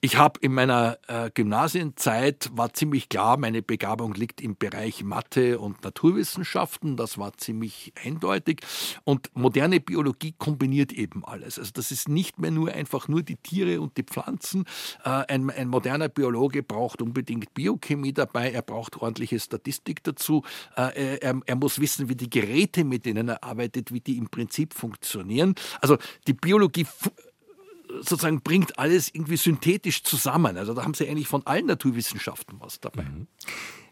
Ich habe in meiner äh, Gymnasienzeit war ziemlich klar, meine Begabung liegt im Bereich Mathe und Naturwissenschaften. Das war ziemlich eindeutig. Und moderne Biologie kombiniert eben alles. Also das ist nicht mehr nur einfach nur die Tiere und die Pflanzen. Äh, ein, ein moderner Biologe braucht unbedingt Biochemie dabei. Er braucht ordentliche Statistik dazu. Äh, er, er muss wissen, wie die Geräte, mit denen er arbeitet, wie die im Prinzip funktionieren. Also die Biologie sozusagen bringt alles irgendwie synthetisch zusammen. Also da haben sie eigentlich von allen Naturwissenschaften was dabei. Mhm.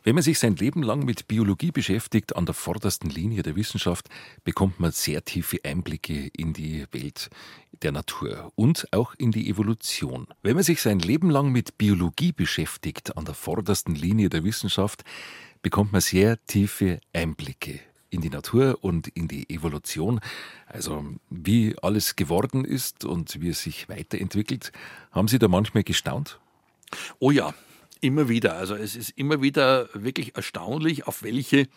Wenn man sich sein Leben lang mit Biologie beschäftigt, an der vordersten Linie der Wissenschaft, bekommt man sehr tiefe Einblicke in die Welt der Natur und auch in die Evolution. Wenn man sich sein Leben lang mit Biologie beschäftigt, an der vordersten Linie der Wissenschaft, bekommt man sehr tiefe Einblicke in die Natur und in die Evolution. Also wie alles geworden ist und wie es sich weiterentwickelt. Haben Sie da manchmal gestaunt? Oh ja, immer wieder. Also es ist immer wieder wirklich erstaunlich, auf welche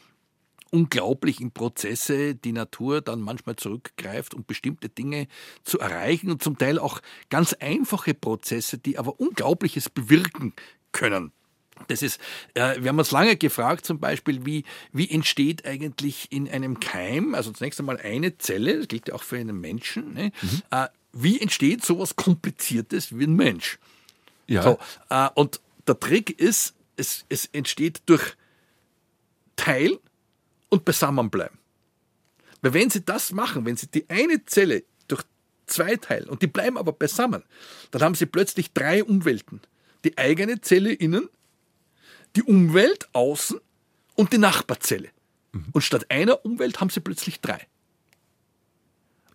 unglaublichen Prozesse die Natur dann manchmal zurückgreift, um bestimmte Dinge zu erreichen und zum Teil auch ganz einfache Prozesse, die aber Unglaubliches bewirken können. Das ist, äh, wir haben uns lange gefragt, zum Beispiel, wie, wie entsteht eigentlich in einem Keim, also zunächst einmal eine Zelle, das gilt ja auch für einen Menschen, ne? mhm. äh, wie entsteht sowas Kompliziertes wie ein Mensch? Ja. So, äh, und der Trick ist, es, es entsteht durch Teil und Beisammenbleiben. Weil wenn Sie das machen, wenn Sie die eine Zelle durch zwei teilen und die bleiben aber beisammen, dann haben Sie plötzlich drei Umwelten. Die eigene Zelle innen, die Umwelt außen und die Nachbarzelle. Mhm. Und statt einer Umwelt haben sie plötzlich drei.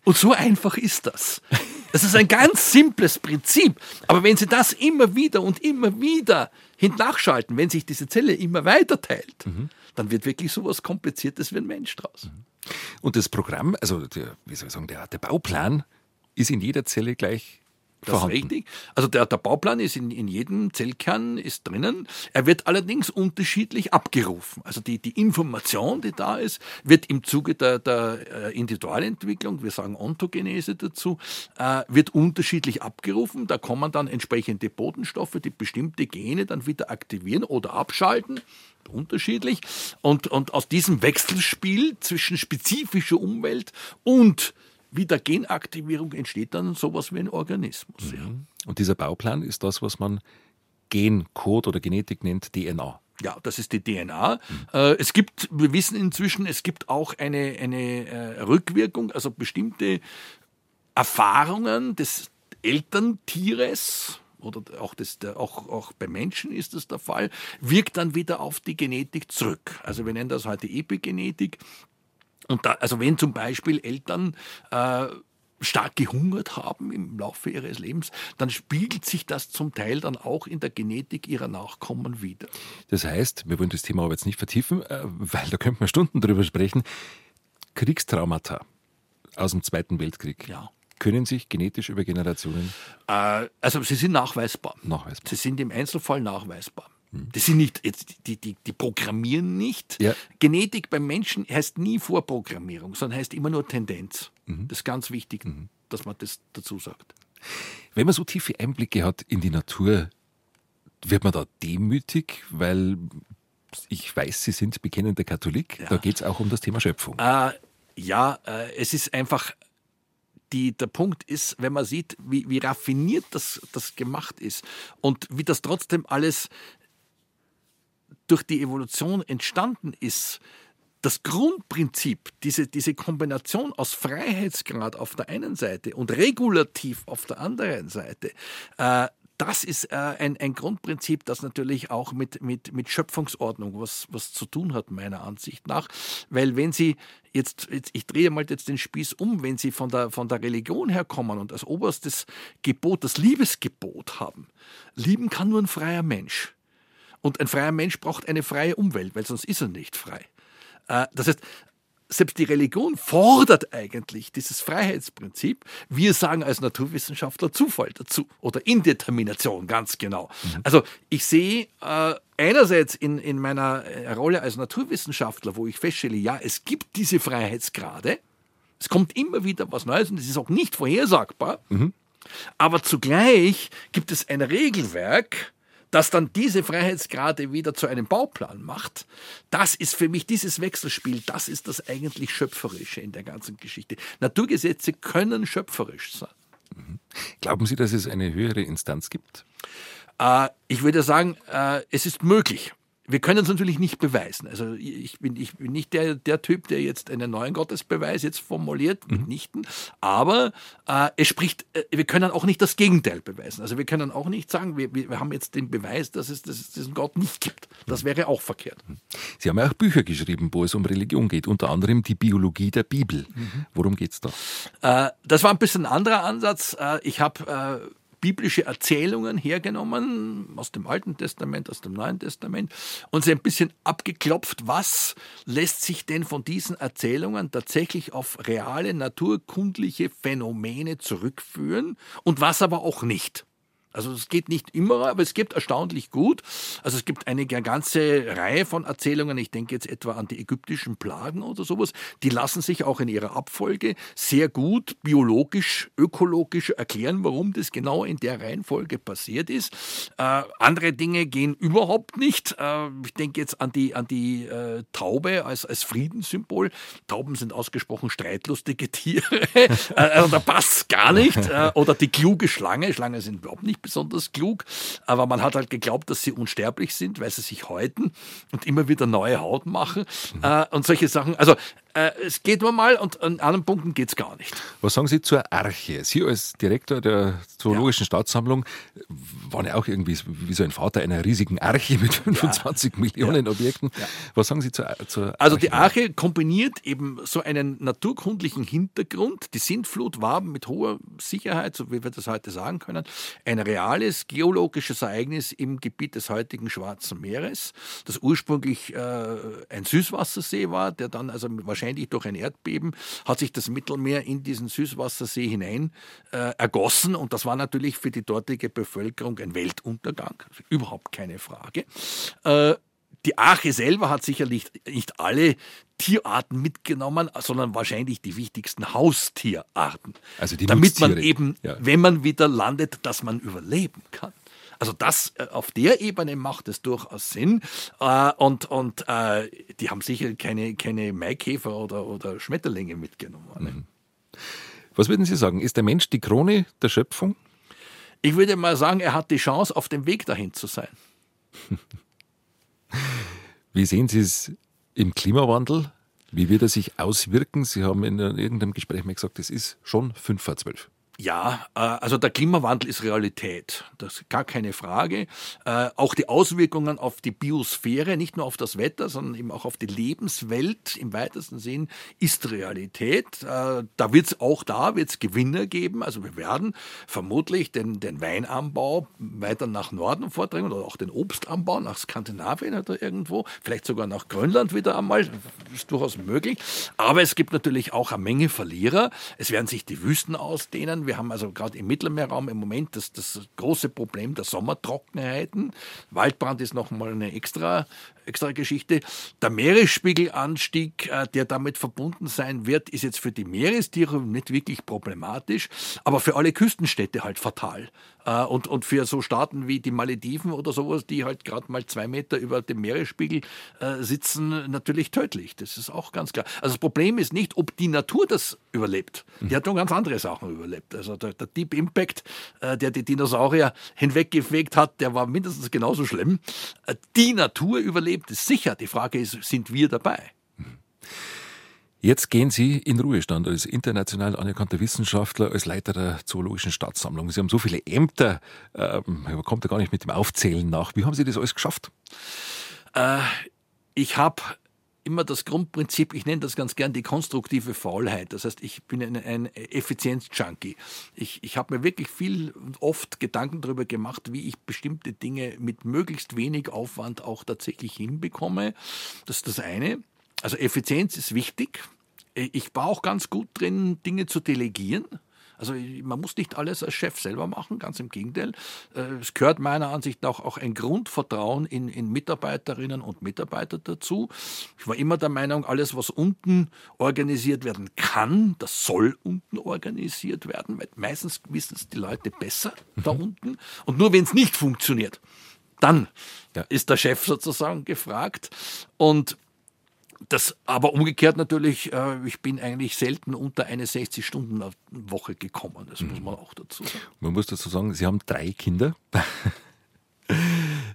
Und so einfach ist das. Das ist ein ganz simples Prinzip. Aber wenn Sie das immer wieder und immer wieder hindurchschalten, wenn sich diese Zelle immer weiter teilt, mhm. dann wird wirklich so etwas Kompliziertes wie ein Mensch draus. Mhm. Und das Programm, also der, wie soll ich sagen, der, der Bauplan ist in jeder Zelle gleich das vorhanden. ist richtig. Also der, der Bauplan ist in, in jedem Zellkern ist drinnen. Er wird allerdings unterschiedlich abgerufen. Also die, die Information, die da ist, wird im Zuge der, der äh, Individualentwicklung, wir sagen Ontogenese dazu, äh, wird unterschiedlich abgerufen. Da kommen dann entsprechende Botenstoffe, die bestimmte Gene dann wieder aktivieren oder abschalten unterschiedlich. Und, und aus diesem Wechselspiel zwischen spezifischer Umwelt und wie der Genaktivierung entsteht dann sowas wie ein Organismus. Mhm. Ja. Und dieser Bauplan ist das, was man Gencode oder Genetik nennt, DNA. Ja, das ist die DNA. Mhm. Äh, es gibt, wir wissen inzwischen, es gibt auch eine, eine äh, Rückwirkung, also bestimmte Erfahrungen des Elterntieres, oder auch, das, auch, auch bei Menschen ist das der Fall, wirkt dann wieder auf die Genetik zurück. Also wir nennen das heute Epigenetik. Und da, also wenn zum Beispiel Eltern äh, stark gehungert haben im Laufe ihres Lebens, dann spiegelt sich das zum Teil dann auch in der Genetik ihrer Nachkommen wieder. Das heißt, wir wollen das Thema aber jetzt nicht vertiefen, äh, weil da könnten wir Stunden drüber sprechen. Kriegstraumata aus dem Zweiten Weltkrieg. Ja. Können sich genetisch über Generationen? Äh, also sie sind nachweisbar. nachweisbar. Sie sind im Einzelfall nachweisbar. Das sind nicht, die, die, die programmieren nicht. Ja. Genetik beim Menschen heißt nie Vorprogrammierung, sondern heißt immer nur Tendenz. Mhm. Das ist ganz wichtig, mhm. dass man das dazu sagt. Wenn man so tiefe Einblicke hat in die Natur, wird man da demütig, weil ich weiß, Sie sind bekennender Katholik. Ja. Da geht es auch um das Thema Schöpfung. Äh, ja, äh, es ist einfach die, der Punkt ist, wenn man sieht, wie, wie raffiniert das, das gemacht ist und wie das trotzdem alles durch die Evolution entstanden ist, das Grundprinzip, diese, diese Kombination aus Freiheitsgrad auf der einen Seite und regulativ auf der anderen Seite, äh, das ist äh, ein, ein Grundprinzip, das natürlich auch mit, mit, mit Schöpfungsordnung was, was zu tun hat, meiner Ansicht nach. Weil wenn Sie jetzt, jetzt, ich drehe mal jetzt den Spieß um, wenn Sie von der, von der Religion herkommen und als oberstes Gebot das Liebesgebot haben, lieben kann nur ein freier Mensch. Und ein freier Mensch braucht eine freie Umwelt, weil sonst ist er nicht frei. Äh, das heißt, selbst die Religion fordert eigentlich dieses Freiheitsprinzip. Wir sagen als Naturwissenschaftler Zufall dazu oder Indetermination, ganz genau. Mhm. Also ich sehe äh, einerseits in, in meiner äh, Rolle als Naturwissenschaftler, wo ich feststelle, ja, es gibt diese Freiheitsgrade, es kommt immer wieder was Neues und es ist auch nicht vorhersagbar, mhm. aber zugleich gibt es ein Regelwerk, das dann diese Freiheitsgrade wieder zu einem Bauplan macht, das ist für mich dieses Wechselspiel, das ist das eigentlich Schöpferische in der ganzen Geschichte. Naturgesetze können schöpferisch sein. Mhm. Glauben Sie, dass es eine höhere Instanz gibt? Äh, ich würde sagen, äh, es ist möglich wir können es natürlich nicht beweisen. Also ich bin, ich bin nicht der, der Typ, der jetzt einen neuen Gottesbeweis jetzt formuliert, mhm. mitnichten. Aber äh, es spricht, äh, wir können auch nicht das Gegenteil beweisen. Also wir können auch nicht sagen, wir, wir haben jetzt den Beweis, dass es, dass es diesen Gott nicht gibt. Das wäre auch verkehrt. Mhm. Sie haben ja auch Bücher geschrieben, wo es um Religion geht, unter anderem die Biologie der Bibel. Mhm. Worum geht es da? Äh, das war ein bisschen ein anderer Ansatz. Äh, ich habe äh, biblische Erzählungen hergenommen, aus dem Alten Testament, aus dem Neuen Testament, und sie ein bisschen abgeklopft, was lässt sich denn von diesen Erzählungen tatsächlich auf reale naturkundliche Phänomene zurückführen und was aber auch nicht. Also es geht nicht immer, aber es gibt erstaunlich gut. Also es gibt eine ganze Reihe von Erzählungen, ich denke jetzt etwa an die ägyptischen Plagen oder sowas, die lassen sich auch in ihrer Abfolge sehr gut biologisch, ökologisch erklären, warum das genau in der Reihenfolge passiert ist. Äh, andere Dinge gehen überhaupt nicht. Äh, ich denke jetzt an die, an die äh, Taube als, als Friedenssymbol. Tauben sind ausgesprochen streitlustige Tiere. also da passt gar nicht. Äh, oder die kluge Schlange. Schlangen sind überhaupt nicht besonders klug, aber man hat halt geglaubt, dass sie unsterblich sind, weil sie sich häuten und immer wieder neue Haut machen mhm. äh, und solche Sachen. Also äh, es geht nur mal und an anderen Punkten geht es gar nicht. Was sagen Sie zur Arche? Sie als Direktor der Zoologischen ja. Staatssammlung waren ja auch irgendwie wie so ein Vater einer riesigen Arche mit 25 ja. Millionen ja. Objekten. Was sagen Sie zur, zur Arche? Also die Arche kombiniert eben so einen naturkundlichen Hintergrund. Die Sintflut war mit hoher Sicherheit, so wie wir das heute sagen können, ein reales geologisches Ereignis im Gebiet des heutigen Schwarzen Meeres, das ursprünglich äh, ein Süßwassersee war, der dann also wahrscheinlich wahrscheinlich durch ein Erdbeben, hat sich das Mittelmeer in diesen Süßwassersee hinein äh, ergossen. Und das war natürlich für die dortige Bevölkerung ein Weltuntergang, also überhaupt keine Frage. Äh, die Arche selber hat sicherlich nicht alle Tierarten mitgenommen, sondern wahrscheinlich die wichtigsten Haustierarten. Also die damit man eben, ja. wenn man wieder landet, dass man überleben kann. Also das äh, auf der Ebene macht es durchaus Sinn. Äh, und und äh, die haben sicher keine, keine Maikäfer oder, oder Schmetterlinge mitgenommen. Mhm. Was würden Sie sagen? Ist der Mensch die Krone der Schöpfung? Ich würde mal sagen, er hat die Chance, auf dem Weg dahin zu sein. Wie sehen Sie es im Klimawandel? Wie wird er sich auswirken? Sie haben in irgendeinem Gespräch mal gesagt, es ist schon fünf vor zwölf. Ja, äh, also der Klimawandel ist Realität, das ist gar keine Frage. Äh, auch die Auswirkungen auf die Biosphäre, nicht nur auf das Wetter, sondern eben auch auf die Lebenswelt im weitesten Sinn, ist Realität. Äh, da wird es auch da wird's Gewinner geben. Also wir werden vermutlich den, den Weinanbau weiter nach Norden vordringen oder auch den Obstanbau nach Skandinavien oder irgendwo, vielleicht sogar nach Grönland wieder einmal, ist durchaus möglich. Aber es gibt natürlich auch eine Menge Verlierer. Es werden sich die Wüsten ausdehnen wir haben also gerade im Mittelmeerraum im Moment das, das große Problem der Sommertrockenheiten. Waldbrand ist nochmal eine extra extra Geschichte. Der Meeresspiegelanstieg, äh, der damit verbunden sein wird, ist jetzt für die Meerestiere nicht wirklich problematisch, aber für alle Küstenstädte halt fatal. Äh, und, und für so Staaten wie die Malediven oder sowas, die halt gerade mal zwei Meter über dem Meeresspiegel äh, sitzen, natürlich tödlich. Das ist auch ganz klar. Also das Problem ist nicht, ob die Natur das überlebt. Die hat noch ganz andere Sachen überlebt. Also der, der Deep Impact, der die Dinosaurier hinweggefegt hat, der war mindestens genauso schlimm. Die Natur überlebt gibt es sicher. Die Frage ist, sind wir dabei? Jetzt gehen Sie in Ruhestand als international anerkannter Wissenschaftler, als Leiter der Zoologischen Staatssammlung. Sie haben so viele Ämter, ähm, man kommt da gar nicht mit dem Aufzählen nach. Wie haben Sie das alles geschafft? Äh, ich habe immer das Grundprinzip, ich nenne das ganz gern die konstruktive Faulheit. Das heißt, ich bin ein, ein Effizienz-Junkie. Ich, ich habe mir wirklich viel und oft Gedanken darüber gemacht, wie ich bestimmte Dinge mit möglichst wenig Aufwand auch tatsächlich hinbekomme. Das ist das eine. Also Effizienz ist wichtig. ich war auch ganz gut drin, Dinge zu delegieren. Also man muss nicht alles als Chef selber machen, ganz im Gegenteil. Äh, es gehört meiner Ansicht nach auch ein Grundvertrauen in, in Mitarbeiterinnen und Mitarbeiter dazu. Ich war immer der Meinung, alles, was unten organisiert werden kann, das soll unten organisiert werden, weil meistens wissen es die Leute besser da mhm. unten. Und nur wenn es nicht funktioniert, dann ja. ist der Chef sozusagen gefragt. Und das, aber umgekehrt natürlich, äh, ich bin eigentlich selten unter eine 60-Stunden-Woche gekommen. Das mhm. muss man auch dazu sagen. Man muss dazu sagen, Sie haben drei Kinder.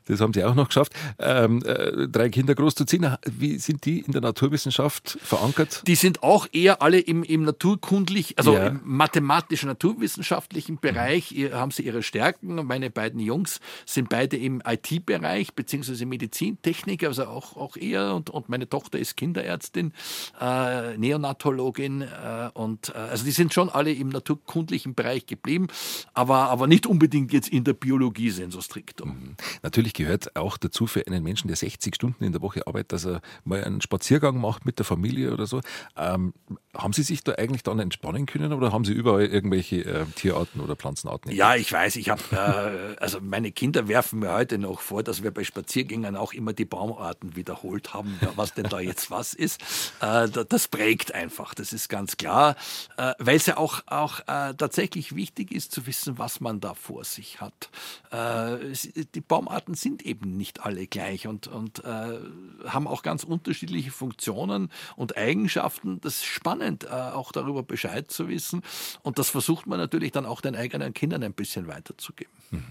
Das haben Sie auch noch geschafft. Ähm, äh, drei Kinder großzuziehen. Wie sind die in der Naturwissenschaft verankert? Die sind auch eher alle im, im naturkundlich, also ja. im mathematischen, naturwissenschaftlichen Bereich mhm. haben sie ihre Stärken. Meine beiden Jungs sind beide im IT-Bereich, beziehungsweise Medizintechnik, also auch, auch eher. Und, und meine Tochter ist Kinderärztin, äh, Neonatologin. Äh, und äh, also die sind schon alle im naturkundlichen Bereich geblieben, aber, aber nicht unbedingt jetzt in der Biologie senso stricto. Mhm. Natürlich gehört auch dazu für einen Menschen, der 60 Stunden in der Woche arbeitet, dass er mal einen Spaziergang macht mit der Familie oder so. Ähm, haben Sie sich da eigentlich dann entspannen können oder haben Sie überall irgendwelche äh, Tierarten oder Pflanzenarten? Ja, ich weiß, ich habe, äh, also meine Kinder werfen mir heute noch vor, dass wir bei Spaziergängern auch immer die Baumarten wiederholt haben, was denn da jetzt was ist. Äh, das prägt einfach, das ist ganz klar, äh, weil es ja auch, auch äh, tatsächlich wichtig ist zu wissen, was man da vor sich hat. Äh, die Baumarten sind eben nicht alle gleich und, und äh, haben auch ganz unterschiedliche Funktionen und Eigenschaften. Das ist spannend, äh, auch darüber Bescheid zu wissen. Und das versucht man natürlich dann auch den eigenen Kindern ein bisschen weiterzugeben. Mhm.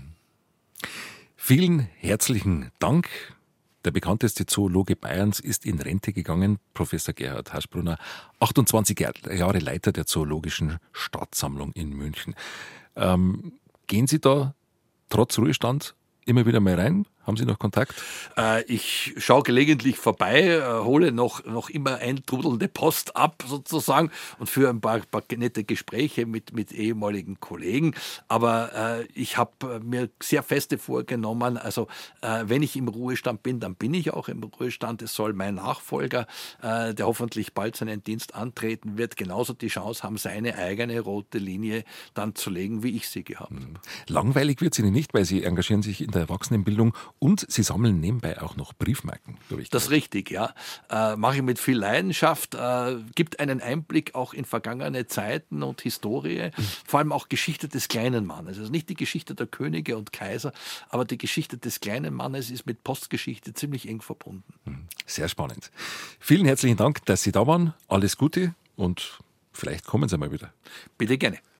Vielen herzlichen Dank. Der bekannteste Zoologe Bayerns ist in Rente gegangen, Professor Gerhard Haschbrunner, 28 Jahre Leiter der Zoologischen Stadtsammlung in München. Ähm, gehen Sie da trotz Ruhestand immer wieder mal rein? Haben Sie noch Kontakt? Äh, ich schaue gelegentlich vorbei, äh, hole noch, noch immer eintrudelnde Post ab sozusagen und führe ein paar, paar nette Gespräche mit, mit ehemaligen Kollegen. Aber äh, ich habe äh, mir sehr feste vorgenommen, also äh, wenn ich im Ruhestand bin, dann bin ich auch im Ruhestand. Es soll mein Nachfolger, äh, der hoffentlich bald seinen Dienst antreten wird, genauso die Chance haben, seine eigene rote Linie dann zu legen, wie ich sie gehabt habe. Mhm. Langweilig wird es Ihnen nicht, weil Sie engagieren sich in der Erwachsenenbildung und Sie sammeln nebenbei auch noch Briefmarken, glaube ich. Das ist richtig, ja. Äh, Mache ich mit viel Leidenschaft. Äh, gibt einen Einblick auch in vergangene Zeiten und Historie, mhm. vor allem auch Geschichte des kleinen Mannes. Also nicht die Geschichte der Könige und Kaiser, aber die Geschichte des kleinen Mannes ist mit Postgeschichte ziemlich eng verbunden. Mhm. Sehr spannend. Vielen herzlichen Dank, dass Sie da waren. Alles Gute und vielleicht kommen Sie mal wieder. Bitte gerne.